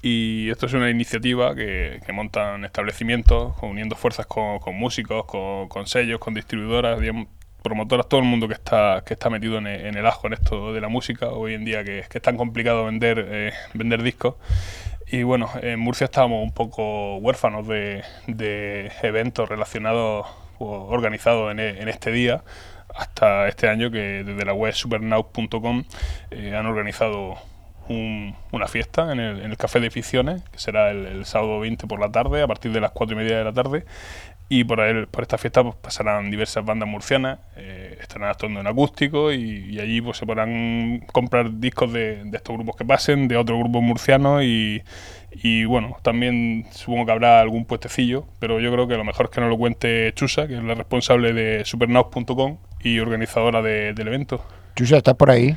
Y esto es una iniciativa que, que montan establecimientos, uniendo fuerzas con, con músicos, con, con sellos, con distribuidoras, digamos, promotoras, todo el mundo que está, que está metido en el, en ajo en esto de la música, hoy en día que, que es tan complicado vender, eh, vender discos. Y bueno, en Murcia estábamos un poco huérfanos de, de eventos relacionados o organizados en, e- este día, hasta este año que desde la web supernaut.com eh, han organizado un- una fiesta en el, en el Café de Ficciones, que será el, el sábado 20 por la tarde, a partir de las 4 y media de la tarde. Y por, el- por esta fiesta pues, pasarán diversas bandas murcianas, eh, estarán actuando en acústico y, y allí pues, se podrán comprar discos de, de estos grupos que pasen, de otros grupos murcianos y, y bueno, también supongo que habrá algún puestecillo, pero yo creo que lo mejor es que nos lo cuente Chusa, que es la responsable de supernaus.com y organizadora de- del evento. Chusa, ¿estás por ahí?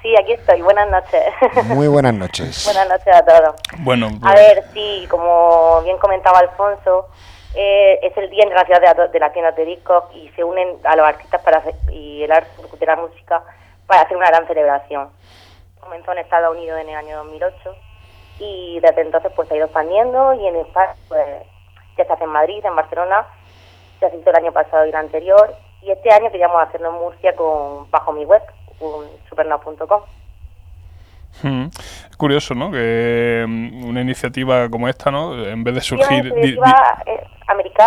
Sí, aquí estoy. Buenas noches. Muy buenas noches. (laughs) Buenas noches a todos. Bueno, A ver, sí, como bien comentaba Alfonso, eh, es el Día Internacional de, la- de las Tiendas de Discos y se unen a los artistas para hacer- y el arte de la música para hacer una gran celebración. Comenzó en Estados Unidos en el año 2008 y desde entonces pues se ha ido expandiendo y en España pues ya se hace en Madrid, en Barcelona, se hizo el año pasado y el anterior y este año queríamos hacerlo en Murcia con bajo mi web, un supernav.com. Mm. Es curioso, ¿no? Que mm, una iniciativa como esta, ¿no? En vez de Sí, surgir... di- di- iniciativa eh,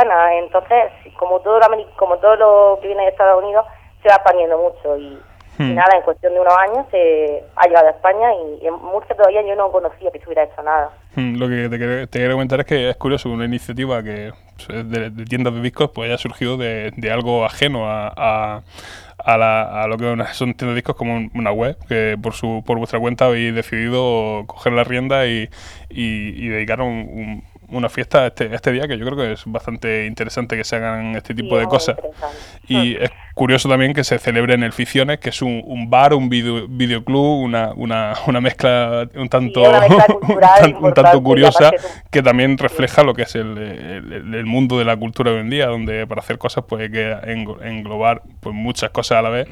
americana, entonces, como todo, lo, como todo lo que viene de Estados Unidos, se va expandiendo mucho y, y Hmm. nada, en cuestión de unos años se ha llegado a España y en Murcia todavía yo no conocía que se hubiera hecho nada. Mm, Lo que te, quería comentar es que es curioso una iniciativa que de, de tiendas de discos pues haya surgido de, de algo ajeno a, a, a la- a lo que son tiendas de discos como un- una web, que por su por vuestra cuenta habéis decidido coger la rienda y, y, y dedicar un- un- una fiesta este, este día que yo creo que es bastante interesante que se hagan este tipo Sí, de cosas. Y es curioso también que se celebre en el Ficciones, que es un, un bar, un video, videoclub, una, una, una mezcla un tanto, mezcla (laughs) un tanto curiosa, un- que también refleja lo que es el, el- mundo de la cultura hoy en día, donde para hacer cosas pues hay que englo- englobar pues muchas cosas a la vez.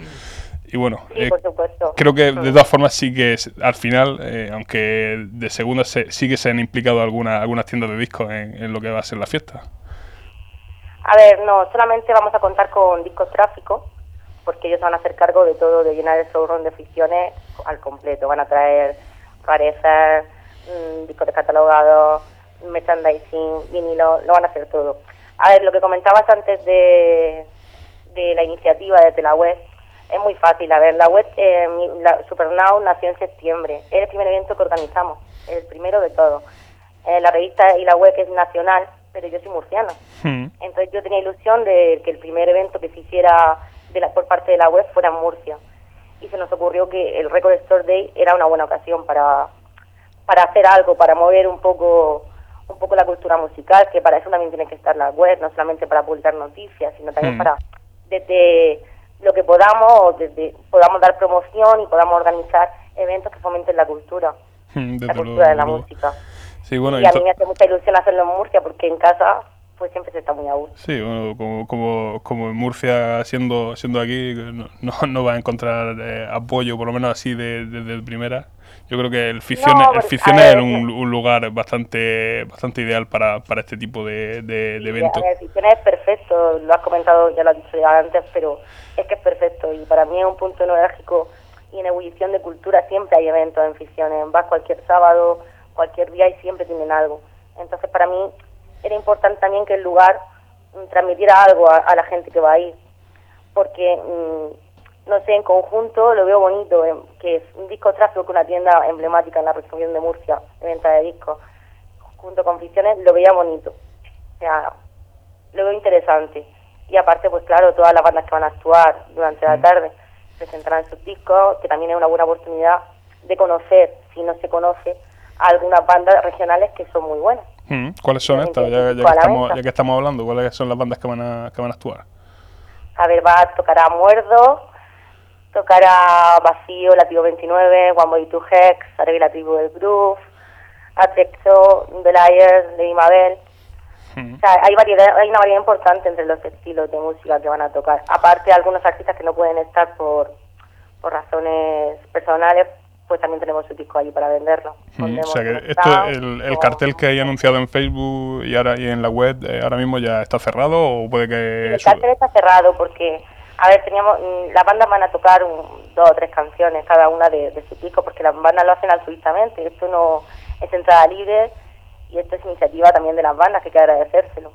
Y bueno, Sí, eh, por supuesto. creo que de todas formas sí que es- al final, eh, aunque de segunda se, sí que se han implicado algunas algunas tiendas de discos en, en lo que va a ser la fiesta. A ver, no, solamente vamos a contar con discos tráfico, porque ellos van a hacer cargo de todo, de llenar el showroom de ficciones al completo. Van a traer rarezas, mm, discos descatalogados, merchandising, vinilo, lo van a hacer todo. A ver, lo que comentabas antes de, de la iniciativa desde la web, es muy fácil. A ver, la web, eh, la Supernow nació en septiembre. Es el primer evento que organizamos, el primero de todo. Eh, la revista y la web es nacional, pero yo soy murciana. Mm. Entonces yo tenía ilusión de que el primer evento que se hiciera de la- por parte de la web fuera en Murcia. Y se nos ocurrió que el Record Store Day era una buena ocasión para, para hacer algo, para mover un poco un poco la cultura musical, que para eso también tiene que estar la web, no solamente para publicar noticias, sino también Mm. para desde lo que podamos, o desde podamos dar promoción y podamos organizar eventos que fomenten la cultura, (laughs) la desde cultura de la desde luego. música. Sí, bueno, y a mí me hace mucha ilusión hacerlo en Murcia, porque en casa pues siempre se está muy a gusto. Sí, bueno, como, como, como en Murcia, siendo, siendo aquí, no, no, no va a encontrar eh, apoyo, por lo menos así, de- desde primera. Yo creo que el Ficciones, No, el Ficciones a es ver, un, un lugar bastante bastante ideal para, para este tipo de, de, eventos. ver, Ficciones es perfecto, lo has comentado, ya lo has dicho ya antes, pero es que es perfecto y para mí es un punto neurálgico y en ebullición de cultura siempre hay eventos en Ficciones, vas cualquier sábado, cualquier día y siempre tienen algo. Entonces para mí era importante también que el lugar transmitiera algo a, a la gente que va a ir, porque mm, no sé, en conjunto lo veo bonito, em, que es un disco tráfico con una tienda emblemática en la región de Murcia, de venta de discos, junto con Ficciones, lo veía bonito. O sea, lo veo interesante. Y aparte, pues claro, todas las bandas que van a actuar durante la tarde presentarán sus discos, que también es una buena oportunidad de conocer, si no se conoce, a algunas bandas regionales que son muy buenas. Mm, ¿Cuáles son estas? que Ya, que estamos, ya que estamos hablando, ¿cuáles son las bandas que van a, que van a actuar? A ver, va a tocar a Muerdo, tocará Vacío, Latigo 29, One Boy Two Hex, Arby la Tribu del Groove, Atrexo, The Liars, Lady Mabel. Mm. O sea, hay, variedad, hay una variedad importante entre los estilos de música que van a tocar. Aparte, algunos artistas que no pueden estar por, por razones personales, pues también tenemos su disco allí para venderlo. Mm, O sea que esto, el, el cartel que hay anunciado en Facebook y ahora y en la web eh, ahora mismo ya está cerrado o puede que El cartel está cerrado porque, a ver, teníamos, mm, las bandas van a tocar un- dos o tres canciones cada una de, de su disco porque las bandas lo hacen altruistamente. Esto no es entrada libre y esto es iniciativa también de las bandas que hay que agradecérselo.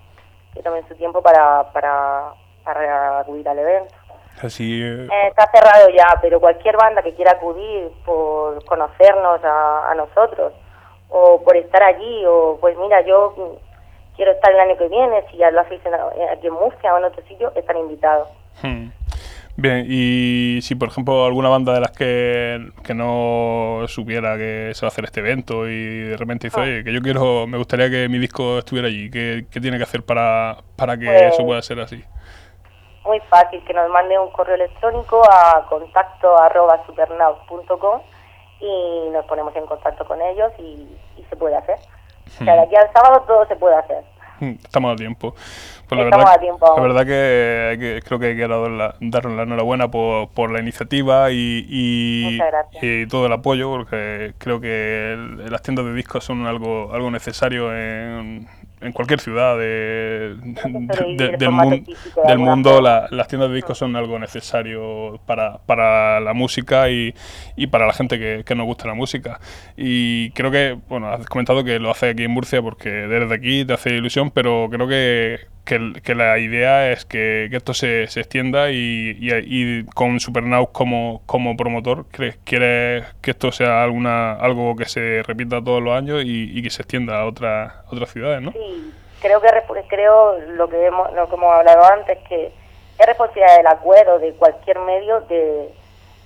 Que tomen su tiempo para, para, para acudir al evento. así eh, Eh, está cerrado ya, pero cualquier banda que quiera acudir por conocernos a, a nosotros o por estar allí o pues mira, yo mm, quiero estar el año que viene, si ya lo hacéis aquí en Murcia o en otro sitio, están invitados. Hmm. Bien, y si por ejemplo alguna banda de las que, que no supiera que se va a hacer este evento y de repente dice, Ah. oye, que yo quiero, me gustaría que mi disco estuviera allí, ¿qué, qué tiene que hacer para, para que Pues- eso pueda ser así? Muy fácil, que nos mande un correo electrónico a contacto arroba supernaut.com y nos ponemos en contacto con ellos y, y se puede hacer. O sea, de aquí al sábado todo se puede hacer. Hmm, Estamos a tiempo. Pues la verdad, a tiempo la aún. verdad que, creo que hay que la, daros la enhorabuena por, por la iniciativa y, y, todo el apoyo, porque creo que el- las tiendas de discos son algo, algo necesario en, en cualquier ciudad de- del, mun- del mundo. la- las tiendas de discos son algo necesario para, para la música y, y para la gente que, que nos gusta la música. Y creo que, bueno, has comentado que lo hace aquí en Murcia porque desde aquí te hace ilusión, pero creo que, que, que la idea es que, que esto se, se extienda y, y, con Supernaut como, como promotor, ¿crees, ¿quieres que esto sea alguna algo que se repita todos los años y, y que se extienda a otras a otras ciudades, ¿no? Sí, creo que creo lo que hemos, lo que hemos hablado antes que es responsabilidad del acuerdo de cualquier medio de,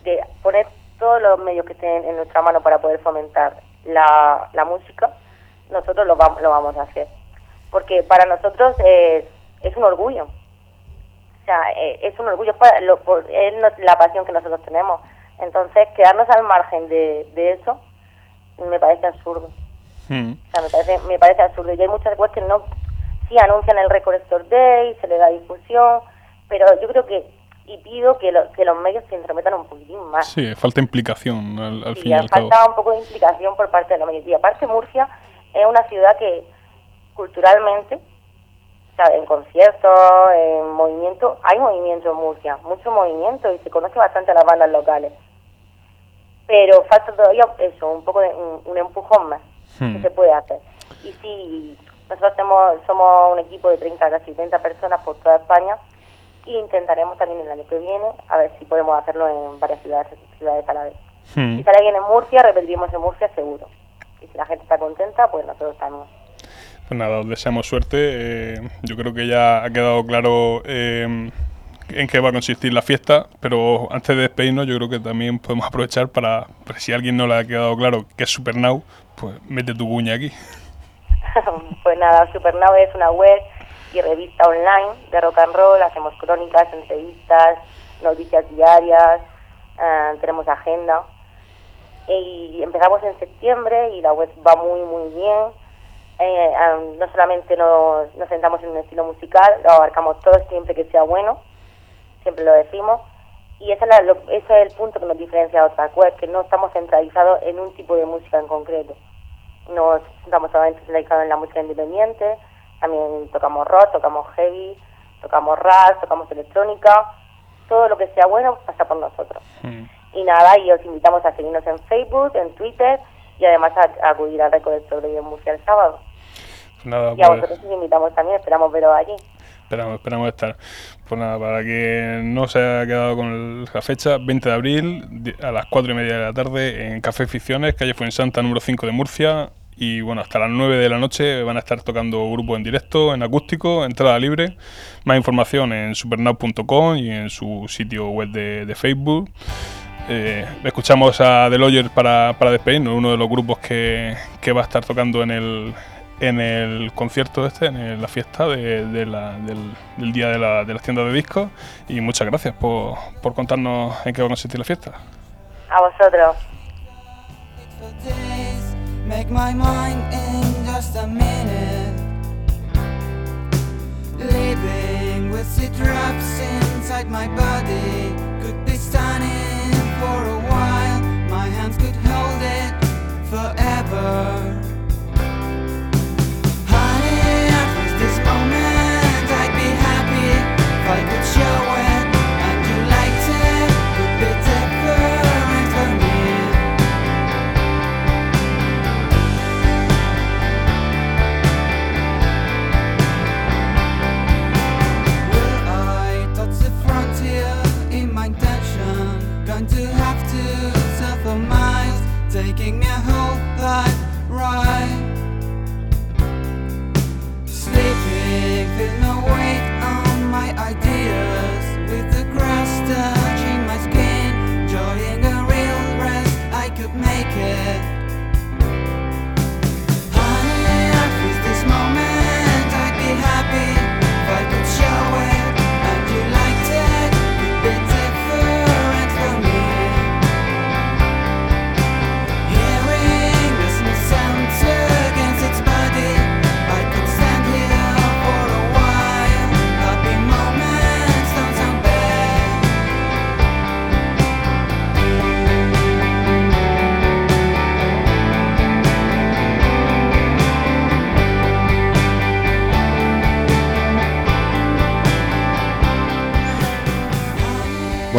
de poner todos los medios que estén en nuestra mano para poder fomentar la, la música nosotros lo vamos lo vamos a hacer porque para nosotros es, es un orgullo o sea eh, es un orgullo para lo, por, es la pasión que nosotros tenemos entonces quedarnos al margen de, de eso me parece absurdo Mm. o sea, me parece, me parece absurdo. Y hay muchas webs que no, sí anuncian el Record Store Day, se le da difusión, pero yo creo que, y pido que, lo- que los medios se entrometan un poquitín más. Sí, falta implicación al, al Sí, fin y al cabo. falta un poco de implicación por parte de los medios. Y aparte Murcia es una ciudad que culturalmente, o sea, en conciertos, en movimiento, hay movimiento en Murcia, mucho movimiento y se conoce bastante a las bandas locales. Pero falta todavía eso, un poco de un, un empujón más Hmm. que se puede hacer. Y sí, nosotros tenemos, somos un equipo de 30, casi 30 personas por toda España y intentaremos también el año que viene a ver si podemos hacerlo en varias ciudades, ciudades a la vez. Mm. Si sale bien en Murcia, repetiremos en Murcia seguro. Y si la gente está contenta, pues nosotros también. Pues nada, os deseamos suerte. eh, yo creo que ya ha quedado claro eh, en qué va a consistir la fiesta, pero antes de despedirnos yo creo que también podemos aprovechar para, si a alguien no le ha quedado claro qué es Supernow, pues mete tu cuña aquí. (laughs) pues nada, Supernave es una web y revista online de rock and roll, hacemos crónicas, entrevistas, noticias diarias, eh, tenemos agenda. Y empezamos en septiembre y la web va muy, muy bien. Eh, no solamente nos, nos centramos en un estilo musical, lo abarcamos todo siempre que sea bueno, siempre lo decimos. Y ese es, la- lo- ese es el punto que nos diferencia de otras webs, que no estamos centralizados en un tipo de música en concreto. No estamos solamente centralizados en la música independiente, también tocamos rock, tocamos heavy, tocamos rap, tocamos electrónica, todo lo que sea bueno pasa por nosotros. Mm. Y nada, y os invitamos a seguirnos en Facebook, en Twitter y además a, a acudir al Recolector de Murcia el sábado. Nada, Y a pues, vosotros os invitamos también, esperamos veros allí. esperamos, esperamos estar. Pues nada, para que no se haya quedado con la fecha, 20 de abril a las 4 y media de la tarde en Café Ficciones, calle Fuensanta número 5 de Murcia. Y bueno, hasta las 9 de la noche van a estar tocando grupos en directo, en acústico, entrada libre. Más información en supernow.com y en su sitio web de, de Facebook. Eh, escuchamos a The Lawyer para, para despedirnos, uno de los grupos que, que va a estar tocando en el, en el concierto este, en la fiesta de, de la- del, del día de, la, de las tiendas de discos. Y muchas gracias por, por contarnos en qué va a consistir la fiesta. A vosotros. days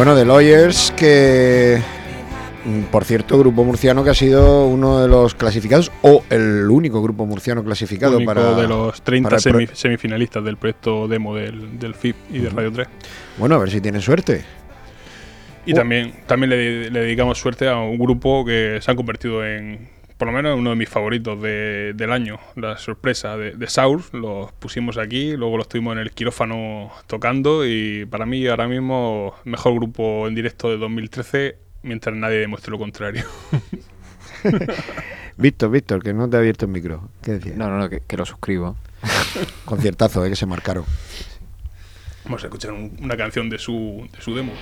Bueno, The Lawyers, que mm, por cierto, grupo murciano que ha sido uno de los clasificados o el único grupo murciano clasificado Único para de los 30 para el pro- semi- semifinalistas del proyecto demo del, del FIP y de Radio 3. Bueno, a ver si tiene suerte. Y también, también le, le dedicamos suerte a un grupo que se han convertido en, por lo menos, uno de mis favoritos de- del año. La sorpresa de, de Saur, los pusimos aquí, luego los tuvimos en el quirófano tocando y para mí ahora mismo mejor grupo en directo de 2013 mientras nadie demuestre lo contrario. (laughs) Víctor, Víctor, que no te ha abierto el micro. ¿Qué decías? No, no, no, que, que lo suscribo. (laughs) Conciertazo, eh, que se marcaron. Vamos a escuchar un- una canción de su, de su demo.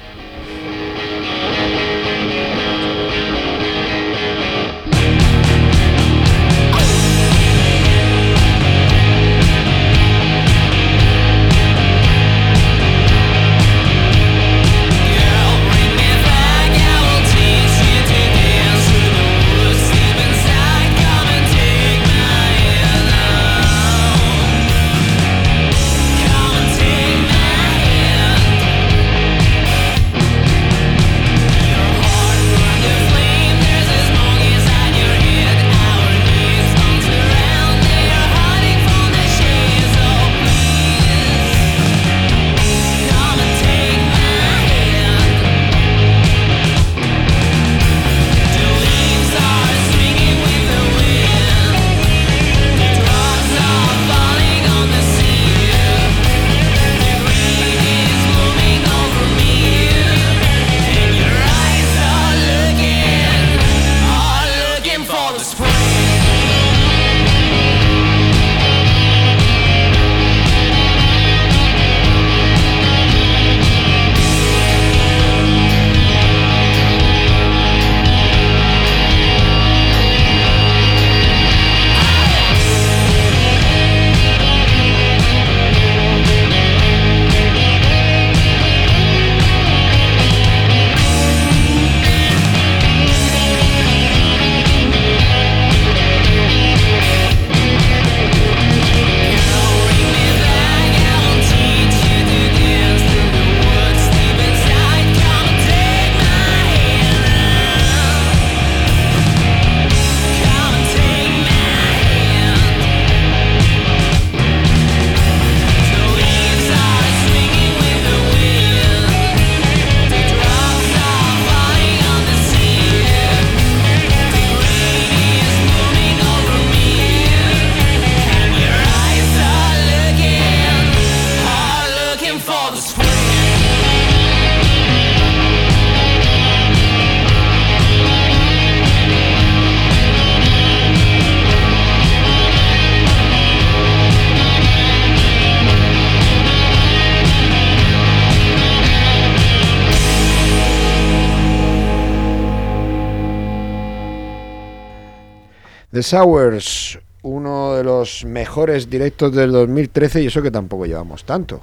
The Sours, uno de los mejores directos del 2013 y eso que tampoco llevamos tanto.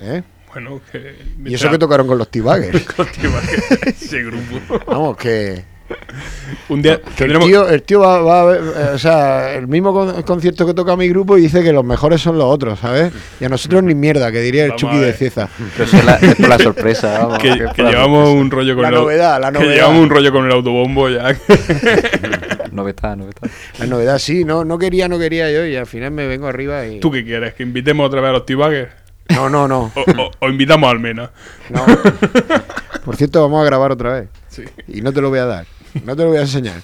¿eh? Bueno, que. Y eso que tocaron con los T-Baggers. (laughs) Con T-Baggers, ese grupo. Vamos, que... Un día que el, tendremos- tío, el tío va, va a ver, eh, o sea, el mismo con- concierto que toca mi grupo y dice que los mejores son los otros, ¿sabes? Y a nosotros ni mierda, que diría el Vamos Chucky de. Cieza. Pero es, la, es por la sorpresa, (laughs) vamos. que, que llevamos sorpresa. un rollo con La el novedad, la Que novedad. llevamos un rollo con el autobombo ya. (laughs) Novedad, novedad. La novedad sí, no, no quería, no quería yo y al final me vengo arriba y... ¿Tú qué quieres? ¿Que invitemos otra vez a los T-Baggers? No, no, no. O, o- o invitamos a Almena. no. Por cierto, vamos a grabar otra vez. Sí. Y no te lo voy a dar. No te lo voy a enseñar.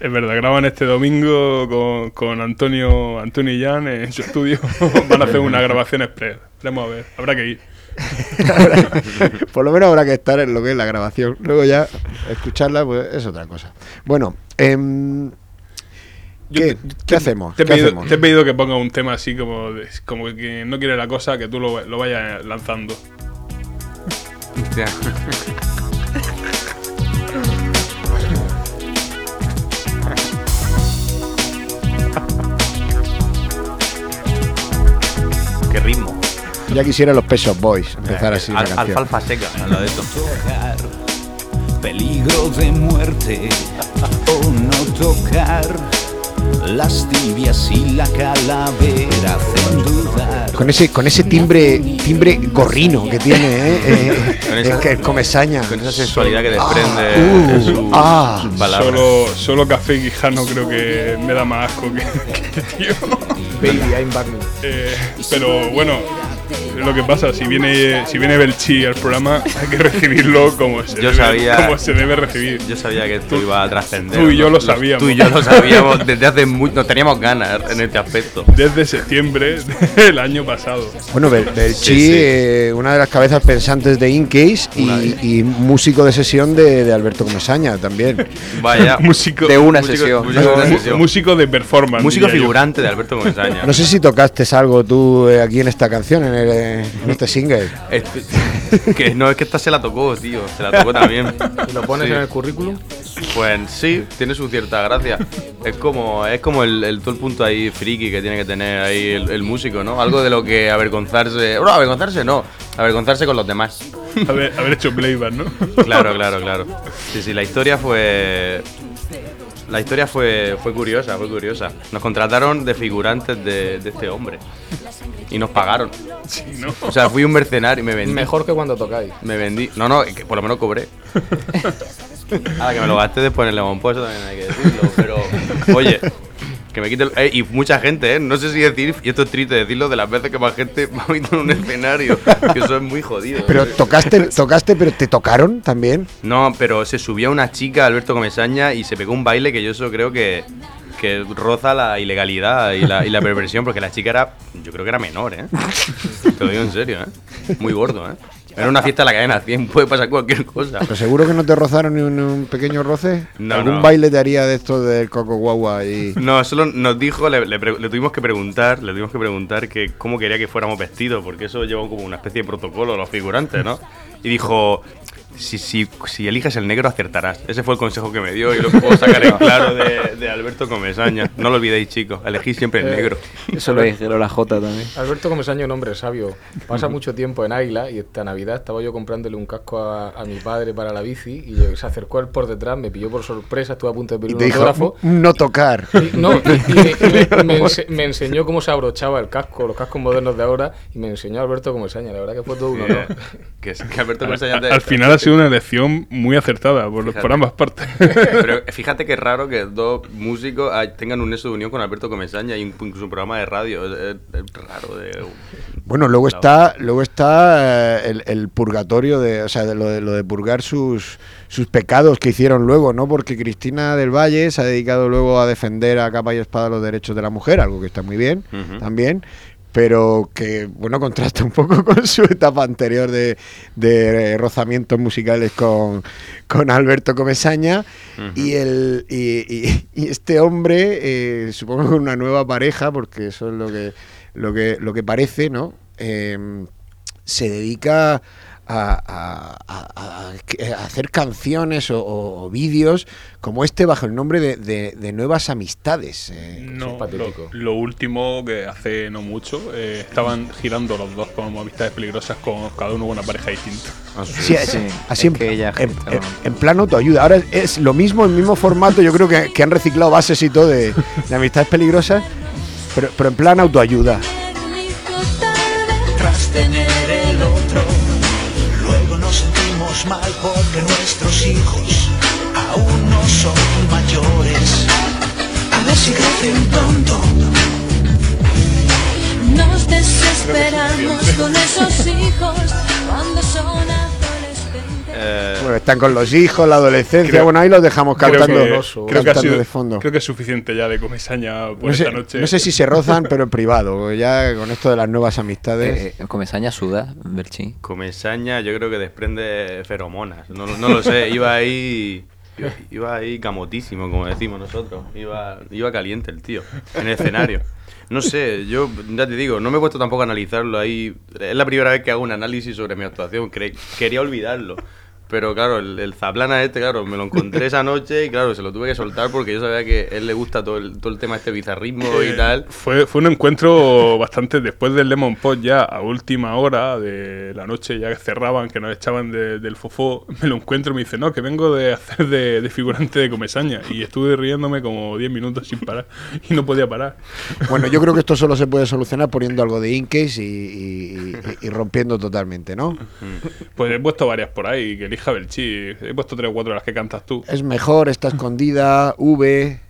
Es verdad, graban este domingo con, con Antonio Antonio y Jan en su estudio. (laughs) Van a hacer una grabación express. Veremos a ver, habrá que ir. (laughs) Por lo menos habrá que estar en lo que es la grabación. Luego ya escucharla, pues es otra cosa. Bueno, em, Yo ¿qué, te- qué hacemos? Te he, ¿Qué pedido, hacemos? te he pedido que ponga un tema así como, de- como que no quiere la cosa, que tú lo, lo vayas lanzando. (laughs) Qué ritmo. Ya quisiera los Pesos Boys empezar así la Al- canción. alfalfa seca, al lado de esto. tocar, peligro de muerte o no tocar. Las tibias y la calavera hacen dudar. Con ese, con ese timbre, timbre gorrino que tiene, ¿eh? (laughs) Eh, Con es esa- que es comesaña. Con esa sensualidad que desprende uh, de su, ah. sus palabras. Solo, solo Café Quijano creo que me da más asco que, (laughs) que tío. Baby, I'm back. Eh, pero bueno, lo que pasa, si viene, si viene Belchi al programa, (laughs) hay que recibirlo como se, Yo debe, sabía- como se debe recibir. Yo sabía que esto iba a trascender. tú y yo ¿no? lo sabíamos. Tú y yo lo sabíamos (laughs) desde hace mucho. Nos teníamos ganas en este aspecto. Desde septiembre (laughs) del año pasado. Bueno, Bel- Belchi, Sí, sí. eh, una de las cabezas pensantes de Incase y, músico de sesión de, de Alberto Comesaña también. Vaya. Músico, De una músico- sesión. músico de una mu- sesión. músico de performance. Músico yo. figurante de Alberto Comesaña. No sé si tocaste algo tú eh, aquí en esta canción, en, el, en este single. Este- (laughs) que no, es que esta se la tocó, tío. Se la tocó también. ¿Y lo pones Sí. en el currículum? Pues sí, tiene su cierta gracia. Es como, es como el, el- todo el punto ahí friki que tiene que tener ahí el, el músico, ¿no? Algo de lo que avergonzarse. No, avergonzarse no. Avergonzarse con los demás. Haber, haber hecho playback, ¿no? Claro, claro, claro. Sí, sí, la historia fue. La historia fue, fue curiosa, fue curiosa. Nos contrataron de figurantes de, de este hombre. Y nos pagaron. Sí, ¿no? O sea, fui un mercenario y me vendí. Mejor que cuando tocáis. Me vendí. No, no, que por lo menos cobré. (laughs) Ahora que me lo gasté después en el Lemon también hay que decirlo. Pero, oye, que me quite el- eh, y mucha gente, ¿eh? No sé si decir, y esto es triste decirlo, de las veces que más gente me ha visto en un escenario. Que eso es muy jodido. Pero tocaste, tocaste, pero te tocaron también. No, pero se subió una chica, Alberto Comesaña, y se pegó un baile que yo eso creo que, que roza la ilegalidad y la, y la perversión, porque la chica era, yo creo que era menor, ¿eh? Te lo digo en serio, ¿eh? Muy gordo, ¿eh? Era una fiesta de la cadena 100, puede pasar cualquier cosa. Pero seguro que no te rozaron ni un, un pequeño roce. No, ¿Algún no. baile te haría de esto del coco guagua y No, solo nos dijo, le, le le tuvimos que preguntar, le tuvimos que preguntar que cómo quería que fuéramos vestidos, porque eso lleva como una especie de protocolo los figurantes, ¿no? Y dijo, si, si, si eliges el negro acertarás. Ese fue el consejo que me dio y lo puedo sacar en claro de, de Alberto Comesaña. No lo olvidéis, chicos, elegid siempre el Eh, negro. Eso lo dijeron la J también. Alberto Comesaña, un hombre sabio, pasa mucho tiempo en Águila y esta Navidad estaba yo comprándole un casco a, a mi padre para la bici y yo- se acercó él por detrás, me pilló por sorpresa, estuve a punto de y pedir te un dijo autógrafo. no tocar? Y, no, y, y me, y me- (laughs) me ense- me enseñó cómo se abrochaba el casco, los cascos modernos de ahora, y me enseñó Alberto Comesaña. La verdad que fue todo un honor. Que, es- que Alberto Al, Comesaña te- al final ha sido una elección muy acertada por, Fíjate. por ambas partes. (laughs) Pero (laughs) fíjate que es raro que dos músicos tengan un nexo de unión con Alberto Comesaña y incluso un programa de radio. Es, es- es raro. De, Bueno, luego está, luego está eh, el, el purgatorio de, o sea, de lo de, lo de purgar sus, sus pecados que hicieron luego, ¿no? Porque Cristina del Valle se ha dedicado luego a defender a capa y espada los derechos de la mujer, algo que está muy bien Ujú. también, pero que, bueno, contrasta un poco con su etapa anterior de, de eh, rozamientos musicales con, con Alberto Comesaña y, el, y, y- y este hombre, eh, supongo con una nueva pareja, porque eso es lo que, lo que, lo que parece, ¿no? Em, se dedica a, a- a- a- que- a hacer canciones o, o- o vídeos como este bajo el nombre de, de- de Nuevas Amistades. eh. No, lo, lo último que hace no mucho, eh, estaban girando los dos como amistades peligrosas con cada uno con una pareja distinta. Sí, Sí, así en, que ella en- plan autoayuda. Ahora es, es lo mismo, el mismo formato. Yo creo que, que han reciclado bases y todo de, de amistades peligrosas, pero, pero en plan autoayuda. tras tener sentimos mal porque nuestros hijos aún no son mayores. A ver si crecen pronto. Nos desesperamos con esos hijos cuando son. Eh, Bueno, están con los hijos, la adolescencia. Creo- bueno, ahí los dejamos Creo cantando, que, creo que cantando sido- de fondo. creo que es suficiente ya de comisaña por No sé, esta noche. no sé si se rozan, pero en privado. Ya con esto de las nuevas amistades. Eh, Comesaña suda, Berchi. Comesaña yo creo que desprende feromonas. No, no lo sé, iba ahí... Iba, iba ahí camotísimo, como decimos nosotros. Iba, iba caliente el tío en el escenario. No sé, yo ya te digo, no me he puesto tampoco a analizarlo ahí. Es la primera vez que hago un análisis sobre mi actuación. Cre- quería olvidarlo. Pero claro, el, el zaplana este, claro, me lo encontré esa noche y claro, se lo tuve que soltar porque yo sabía que a él le gusta todo el, todo el tema este bizarrismo y Eh, tal. Fue, fue un encuentro bastante después del Lemon Pot, ya a última hora de la noche, ya que cerraban, que nos echaban de- del fofó. Me lo encuentro y me dice, no, que vengo de hacer de, de figurante de comesaña. Y estuve riéndome como 10 minutos sin parar y no podía parar. Bueno, yo creo que esto solo se puede solucionar poniendo algo de Incase y, y- y- y rompiendo totalmente, ¿no? Pues he puesto varias por ahí, que elija Belchi. He puesto tres o cuatro de las que cantas tú. Es mejor, está escondida, V.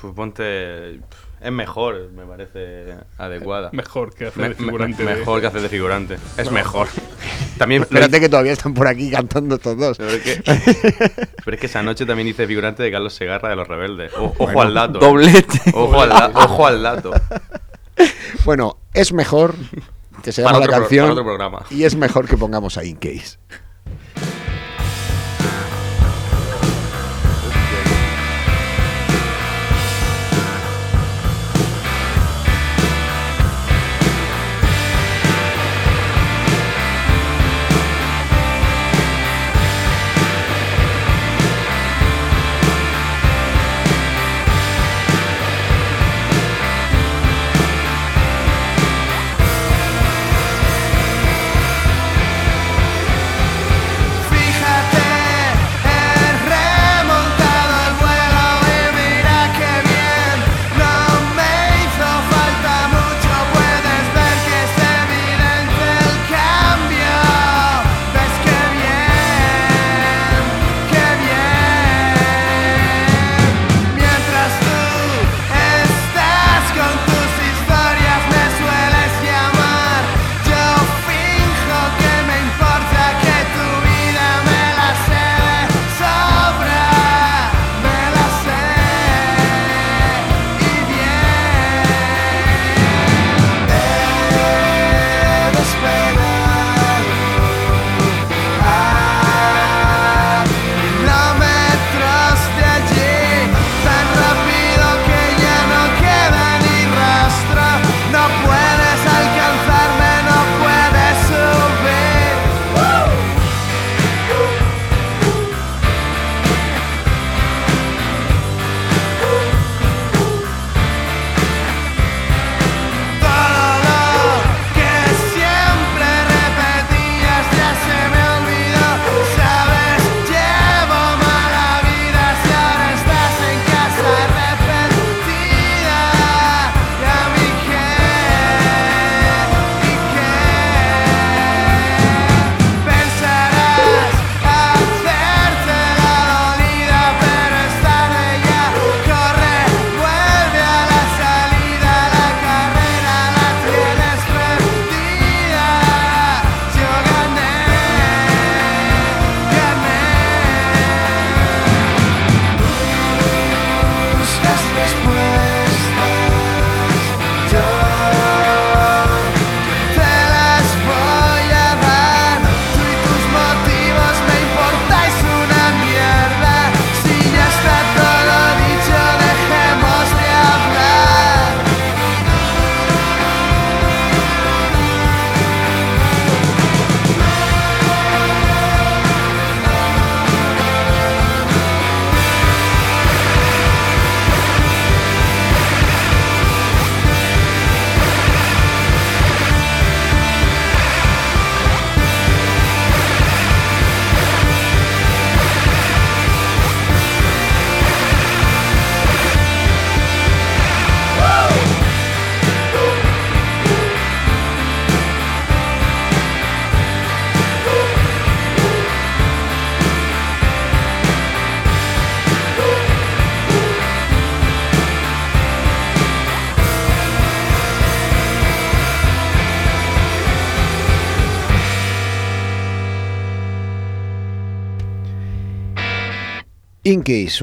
Pues ponte. Es mejor, me parece adecuada. Mejor que hacer Me- de me- figurante. de- mejor que hacer de figurante. Es mejor. (laughs) También. Espérate que todavía están por aquí cantando estos dos. Pero es, que, (laughs) pero es que esa noche también hice figurante de Carlos Segarra de Los Rebeldes. O- ojo Bueno, al dato. doblete. Ojo al, da- ojo al dato. (laughs) Bueno, es mejor que se Para llama la otro pro- canción para otro programa. y es mejor que pongamos a Incase. Nos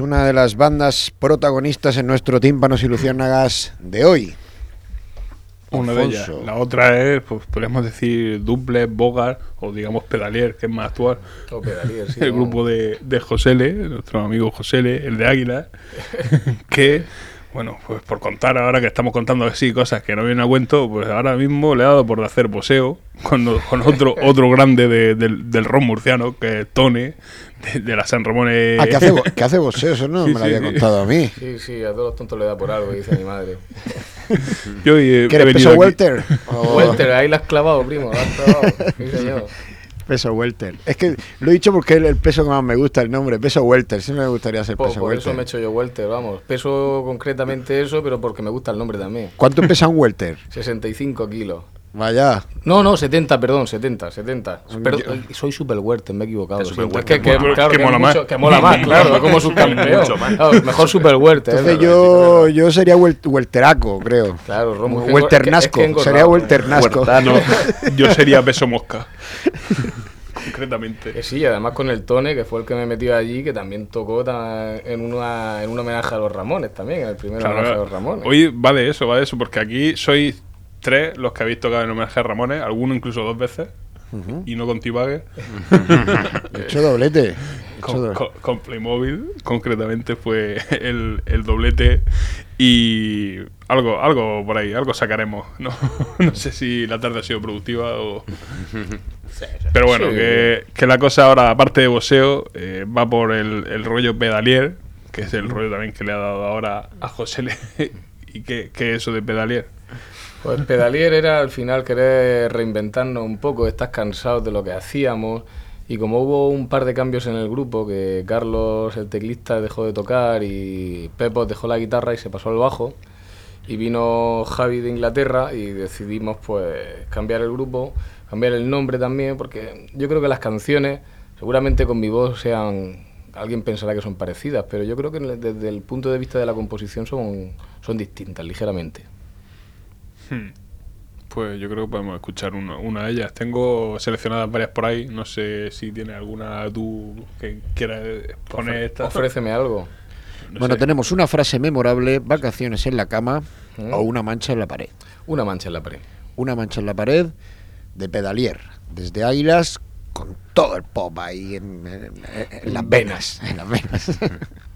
Una de las bandas protagonistas en nuestro Tímpanos y Luciérnagas de hoy. Una de ellas. La otra es, pues podríamos decir, Duple, Bogart o digamos Pedalier, que es más actual. O Pedalier, sí, el grupo de, de Josele, nuestro amigo Josele, el de Águila, (laughs) que, bueno, pues por contar ahora que estamos contando así cosas que no vienen a cuento, pues ahora mismo le ha dado por hacer poseo con, con otro (laughs) otro grande de- del, del rock murciano, que es Tone, de, de la San Ramón. eh, Ah, que hace, que hace boxeo, eso no Sí, me lo sí, había sí. contado a mí. Sí, sí, a todos los tontos le da por algo, dice mi madre. Yo eh, ¿Que he venido peso aquí- welter? (laughs) O- Welter, ahí la has clavado, primo, la has clavado. Peso welter. Es que lo he dicho porque es el peso que más me gusta, el nombre, peso welter. Siempre me gustaría ser Por, peso por eso welter. me he hecho yo welter, vamos. Peso concretamente eso, pero porque me gusta el nombre también. ¿Cuánto pesa un welter? 65 kilos. Vaya. No, no, 70, perdón, 70, 70. Pero, Yo- soy super me he equivocado. Es super que, que- mola- claro, que que mola mucho- que mola más, (laughs) claro, como subcampeón. Mucho más. Claro, mejor super. Entonces ¿eh? yo, yo sería welteraco, creo. Claro, Romo. Welternasco. es que he Sería. No, (laughs) yo sería peso mosca. (laughs) Concretamente. Sí, además con el Tone, que fue el que me metió allí, que también tocó ta- en, una, en un homenaje a los Ramones también, en el primer Claro, homenaje a los Ramones. Hoy va de eso, va de eso, porque aquí sois tres los que habéis tocado en homenaje a Ramones, algunos incluso dos veces, y no con T-Bagger. (laughs) He hecho doblete. He hecho con, doblete. con- con Playmobil, concretamente fue el, el doblete y algo, algo por ahí, algo sacaremos. No, (laughs) no sé si la tarde ha sido productiva o... Pero bueno, Sí. que, que la cosa ahora, aparte de boxeo, eh, va por el, el rollo pedalier, que es el rollo también que le ha dado ahora a José Le. (laughs) ¿Y qué, qué es eso de pedalier? Pues Pedalier era al final querer reinventarnos un poco, estás cansado de lo que hacíamos y como hubo un par de cambios en el grupo, que Carlos, el teclista, dejó de tocar y Pepo dejó la guitarra y se pasó al bajo y vino Javi de Inglaterra y decidimos pues cambiar el grupo, cambiar el nombre también porque yo creo que las canciones seguramente con mi voz sean alguien pensará que son parecidas, pero yo creo que desde el punto de vista de la composición son, son distintas ligeramente. Hmm. Pues yo creo que podemos escuchar una, una de ellas. Tengo seleccionadas varias por ahí. No sé si tiene alguna tú que quieras poner esta. Ofréceme algo. No Bueno, sé. tenemos una frase memorable, vacaciones en la cama Mm. o una mancha en la pared. Una mancha en la pared. Una mancha en la pared de pedalier, desde Águilas, con todo el pop ahí en, en- en las venas. En las venas. (laughs)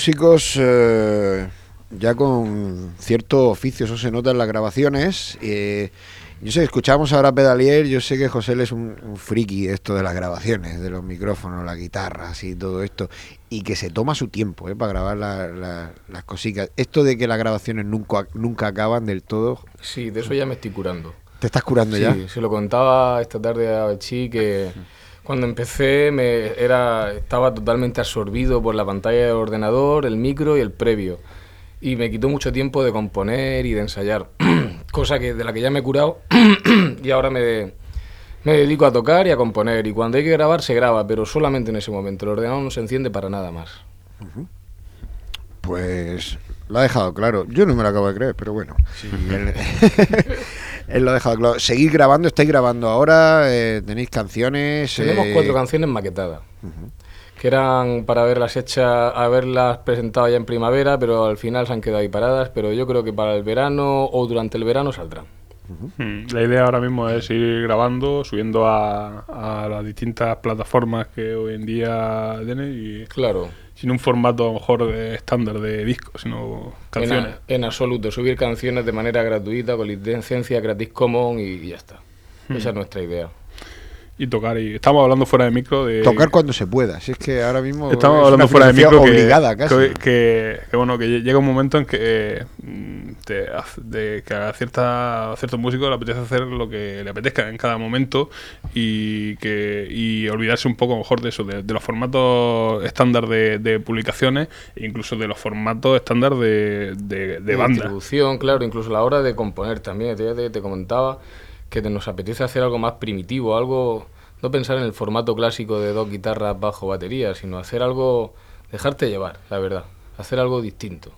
músicos eh, ya con cierto oficio, eso se nota en las grabaciones. eh, yo sé, escuchamos ahora a Pedalier, yo sé que José es un, un friki de esto de las grabaciones, de los micrófonos, las guitarras y todo esto, y que se toma su tiempo eh, para grabar la- la- las cositas. Esto de que las grabaciones nunca, nunca acaban del todo, Sí, de eso ya me estoy curando. ¿te estás curando Sí, ya? se lo contaba esta tarde a Belchi que cuando empecé me era estaba totalmente absorbido por la pantalla del ordenador, el micro y el previo. Y me quitó mucho tiempo de componer y de ensayar, (clears throat) cosa que de la que ya me he curado (clears throat) y ahora me, me dedico a tocar y a componer. Y cuando hay que grabar se graba, pero solamente en ese momento. El ordenador no se enciende para nada más. Pues lo ha dejado claro. Yo no me lo acabo de creer, pero bueno. Él, (laughs) (laughs) él lo ha dejado claro. Seguir grabando, estáis grabando ahora, eh, tenéis canciones. Tenemos eh, cuatro canciones maquetadas. Que eran para haberlas hechas, haberlas presentado ya en primavera, pero al final se han quedado ahí paradas. Pero yo creo que para el verano o durante el verano saldrán. La idea ahora mismo es ir grabando, subiendo a, a las distintas plataformas que hoy en día tienen y Claro. sin un formato a lo mejor de estándar de disco, sino canciones. En, a- en absoluto, subir canciones de manera gratuita, con licencia Creative Commons y, y ya está. Esa es nuestra idea. Y tocar. Y estamos hablando fuera de micro de... Tocar cuando se pueda. Si es que ahora mismo. Estamos es hablando una fuera de micro que, obligada casi. que, que- que, bueno que lle- llega un momento en que eh, mm, te de, que a, cierta, a ciertos músicos le apetece hacer lo que le apetezca en cada momento y que y olvidarse un poco mejor de eso de, de los formatos estándar de, de publicaciones e incluso de los formatos estándar de, de, de banda distribución, claro, incluso a la hora de componer también. Te- te comentaba que te- nos apetece hacer algo más primitivo, algo. No pensar en el formato clásico de dos guitarras, bajo, batería, sino hacer algo. Dejarte llevar, la verdad. Hacer algo distinto.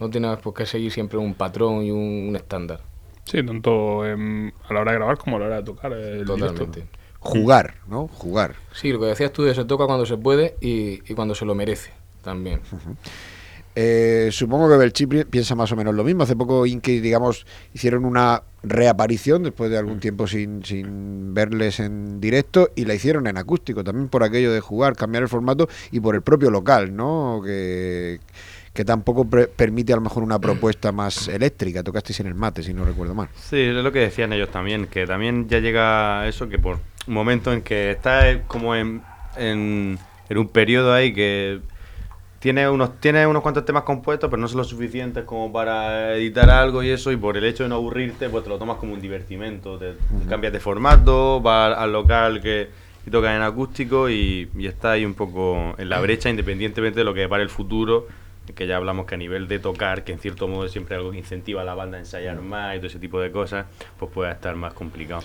No tienes por qué seguir siempre un patrón y un, un estándar. sí tanto en- a la hora de grabar como a la hora de tocar el Totalmente. directo. Jugar, ¿no? Jugar. Sí, lo que decías tú de se toca cuando se puede y, y cuando se lo merece también. Eh, supongo que Belchi pi- piensa más o menos lo mismo. Hace poco Inky, digamos, hicieron una reaparición después de Mm. algún tiempo sin, sin verles en directo y la hicieron en acústico, también por aquello de jugar, cambiar el formato y por el propio local, ¿no? Que, que tampoco permite a lo mejor una propuesta más eléctrica. Tocasteis en el mate, si no recuerdo mal. Sí, es lo que decían ellos también, que también ya llega eso, que por un momento en que estás como en, en, en un periodo ahí que tiene unos, tiene unos cuantos temas compuestos, pero no son lo suficientes como para editar algo y eso, y por el hecho de no aburrirte, pues te lo tomas como un divertimento. Te, Cambias de formato, vas al local que y tocas en acústico y, y está ahí un poco en la brecha, independientemente de lo que para el futuro, que ya hablamos que a nivel de tocar, que en cierto modo es siempre algo que incentiva a la banda a ensayar más y todo ese tipo de cosas, pues puede estar más complicado.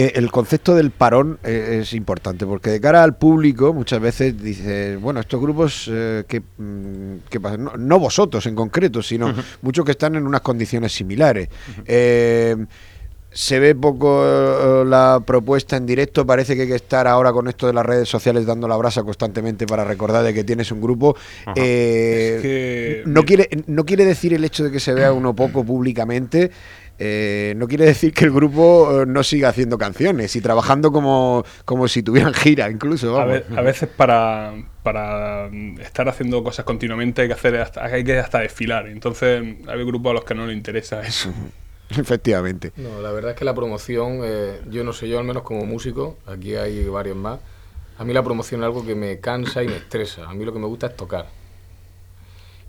Eh, el concepto del parón eh, es importante porque de cara al público muchas veces dice, bueno, estos grupos eh, que, mm, que pasa? no, no vosotros en concreto, sino muchos que están en unas condiciones similares. Eh, se ve poco la propuesta en directo, parece que hay que estar ahora con esto de las redes sociales dando la brasa constantemente para recordar de que tienes un grupo. Ajá. Eh, Es que- no, quiere, no quiere decir el hecho de que se vea uno poco públicamente, eh, no quiere decir que el grupo eh, no siga haciendo canciones y trabajando como, como si tuvieran gira incluso. A, vamos. ve- a veces para, para mm, estar haciendo cosas continuamente hay que hacer hasta, hay que hasta desfilar. Entonces hay grupos a los que no les interesa eso. (laughs) Efectivamente. No, la verdad es que la promoción, eh, yo no sé, yo al menos como músico, aquí hay varios más, a mí la promoción es algo que me cansa y me estresa. A mí lo que me gusta es tocar.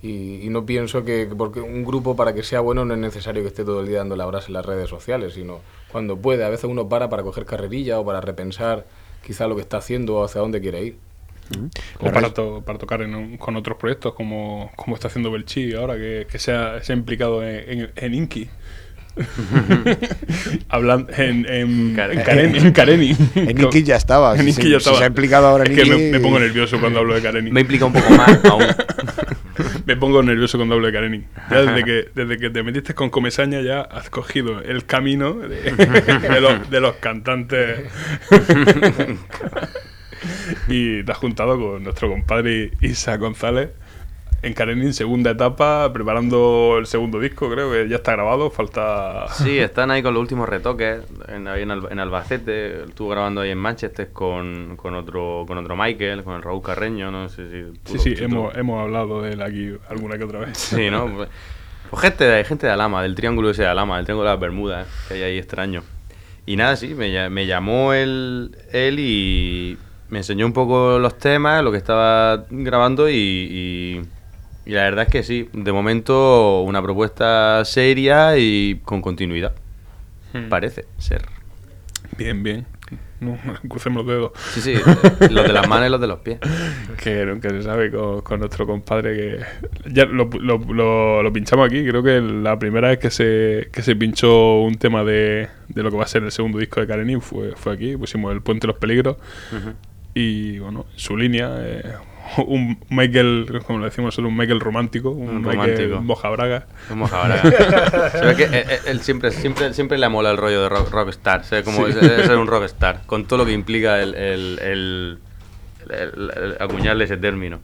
Y, y no pienso que que porque un grupo para que sea bueno no es necesario que esté todo el día dando la brasa en las redes sociales, sino cuando puede. A veces uno para para coger carrerilla o para repensar quizá lo que está haciendo o hacia dónde quiere ir. O para, to- para tocar en un- con otros proyectos como, como está haciendo Belchi ahora, que, que se, ha, se ha implicado en, en, en Inki. (laughs) Hablando en, en, Care- en, Kareni, en Inki ya estaba, En se- ya si estaba. se ha implicado ahora en Es que me, me pongo nervioso cuando hablo de Kareni. Me implica un poco más aún. Me pongo nervioso cuando hablo de Kareni. Ya desde (laughs) que, desde que te metiste con Comesaña ya has cogido el camino de, de los, de los cantantes. (laughs) y te has juntado con nuestro compadre Isa González en Karenin, segunda etapa, preparando el segundo disco, creo que ya está grabado, falta... Sí, están ahí con los últimos retoques, en, ahí en, en Albacete, estuvo grabando ahí en Manchester con, con otro con otro Michael, con el Raúl Carreño, no sé si... Sí, sí, hemos, hemos hablado de él aquí alguna que otra vez. Sí, ¿no? (laughs) Pues, pues gente, de, gente de Alama, del triángulo ese de Alama, del triángulo de las Bermudas, eh, que hay ahí extraño. Y nada, sí, me, me llamó él, él y me enseñó un poco los temas, lo que estaba grabando y, y- y la verdad es que sí, de momento una propuesta seria y con continuidad. Hmm. Parece ser. Bien, bien. No, (laughs) crucemos los dedos. Sí, sí, los de las manos y los de los pies. (laughs) que nunca se sabe con, con nuestro compadre que ya lo, lo- lo- lo pinchamos aquí creo que la primera vez que se, que se pinchó un tema de, de lo que va a ser el segundo disco de Karenin fue, fue aquí pusimos el puente de los peligros y bueno en su línea eh, (laughs) un Michael como le decimos un Michael romántico un, Un Michael romántico. Moja Braga Un mojabraga. (laughs) Se ve que eh, eh, él siempre, siempre, siempre le mola el rollo de rock, rockstar. Se ve como Sí. es- es ser un rockstar. Con todo lo que implica el, el, el, el- el acuñarle ese término.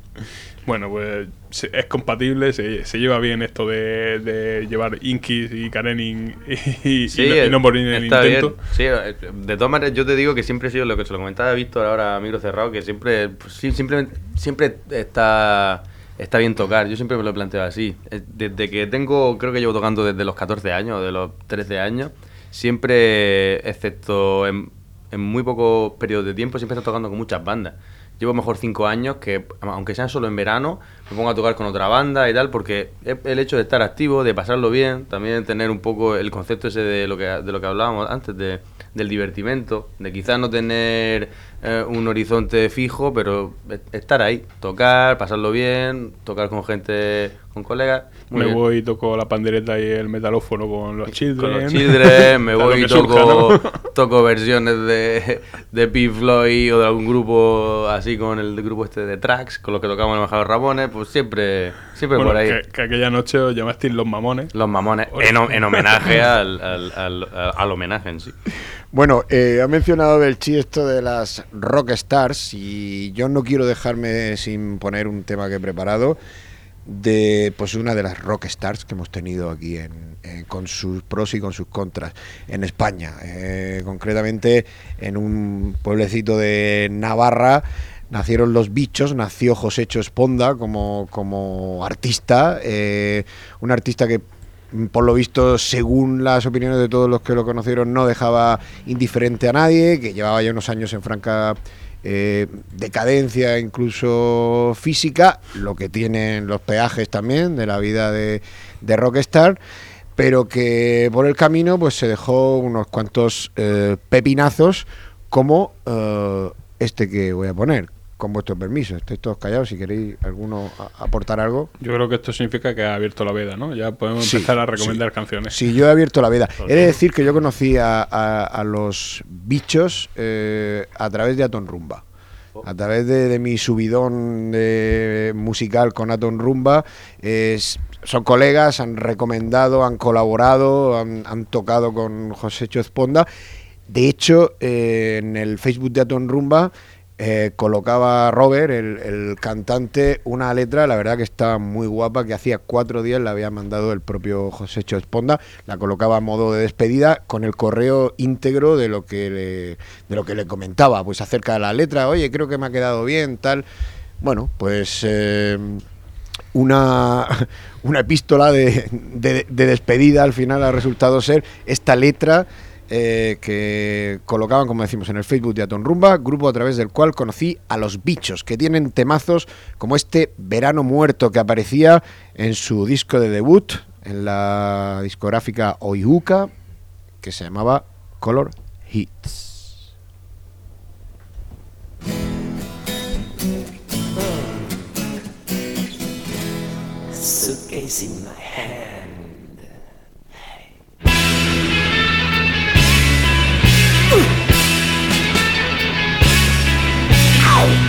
Bueno pues es compatible se, se lleva bien esto de, de llevar Inkis y Karenin y, y- y no, y no morir en el intento. Sí, eh, de todas maneras, yo te digo que siempre he sido lo que se lo comentaba Víctor ahora a micro cerrado, que siempre, pues, simplemente, siempre está, está bien tocar. Yo siempre me lo he planteado así. Eh, Desde que tengo, creo que llevo tocando desde los 14 años, de los 13 años, siempre, excepto en, en muy pocos periodos de tiempo, siempre he estado tocando con muchas bandas. Llevo mejor cinco años que, aunque sean solo en verano, me pongo a tocar con otra banda y tal, porque el hecho de estar activo, de pasarlo bien, también tener un poco el concepto ese de lo que, de lo que hablábamos antes, de, del divertimento, de quizás no tener eh, un horizonte fijo, pero estar ahí, tocar, pasarlo bien, tocar con gente, con colegas. muy me bien. voy y toco la pandereta y el metalófono con los children. Con los Children, me (laughs) voy y toco, surja, ¿no? (laughs) toco versiones de, de Pink Floyd o de algún grupo así con el grupo este de Tracks, con los que tocamos en el Embajador Ramones, pues siempre, siempre Bueno, por ahí. Que, que aquella noche os llamasteis los mamones. Los mamones, en, ho- en homenaje (laughs) al, al, al, al homenaje en sí. Bueno, eh, ha mencionado Belchi esto de las rock stars y yo no quiero dejarme sin poner un tema que he preparado de pues una de las rock stars que hemos tenido aquí en, en- con sus pros y con sus contras en España, Eh, concretamente en un pueblecito de Navarra nacieron los bichos, nació Josécho Esponda como, como artista, eh, un artista que mm, por lo visto, según las opiniones de todos los que lo conocieron, no dejaba indiferente a nadie, que llevaba ya unos años en franca eh, decadencia, incluso física, lo que tienen los peajes también de la vida de, Rockstar, pero que por el camino pues se dejó unos cuantos eh, pepinazos como eh, este que voy a poner. Con vuestro permiso, estáis todos callados si queréis alguno aportar algo. Yo creo que esto significa que ha abierto la veda, ¿no? Ya podemos Sí, empezar a recomendar sí. canciones. Sí, yo he abierto la veda. He de decir que yo conocí a, a- a los bichos eh, a través de Aton Rumba. A través de, de mi subidón de musical con Aton Rumba. son colegas, han recomendado, han colaborado, han, han tocado con José Esponda. De hecho, eh, en el Facebook de Aton Rumba eh, colocaba Robert, el, cantante, una letra, la verdad que estaba muy guapa, que hacía cuatro días la había mandado el propio José Esponda, la colocaba a modo de despedida con el correo íntegro de lo que le, de lo que le comentaba, pues acerca de la letra, oye, creo que me ha quedado bien, tal. Bueno, pues eh, una, (laughs) una epístola de, de- de despedida al final ha resultado ser esta letra eh, que colocaban, como decimos, en el Facebook de Aton Rumba, grupo a través del cual conocí a los bichos, que tienen temazos como este Verano Muerto que aparecía en su disco de debut, en la discográfica Oihuca, que se llamaba Color Hits. Suitcase in my Ow!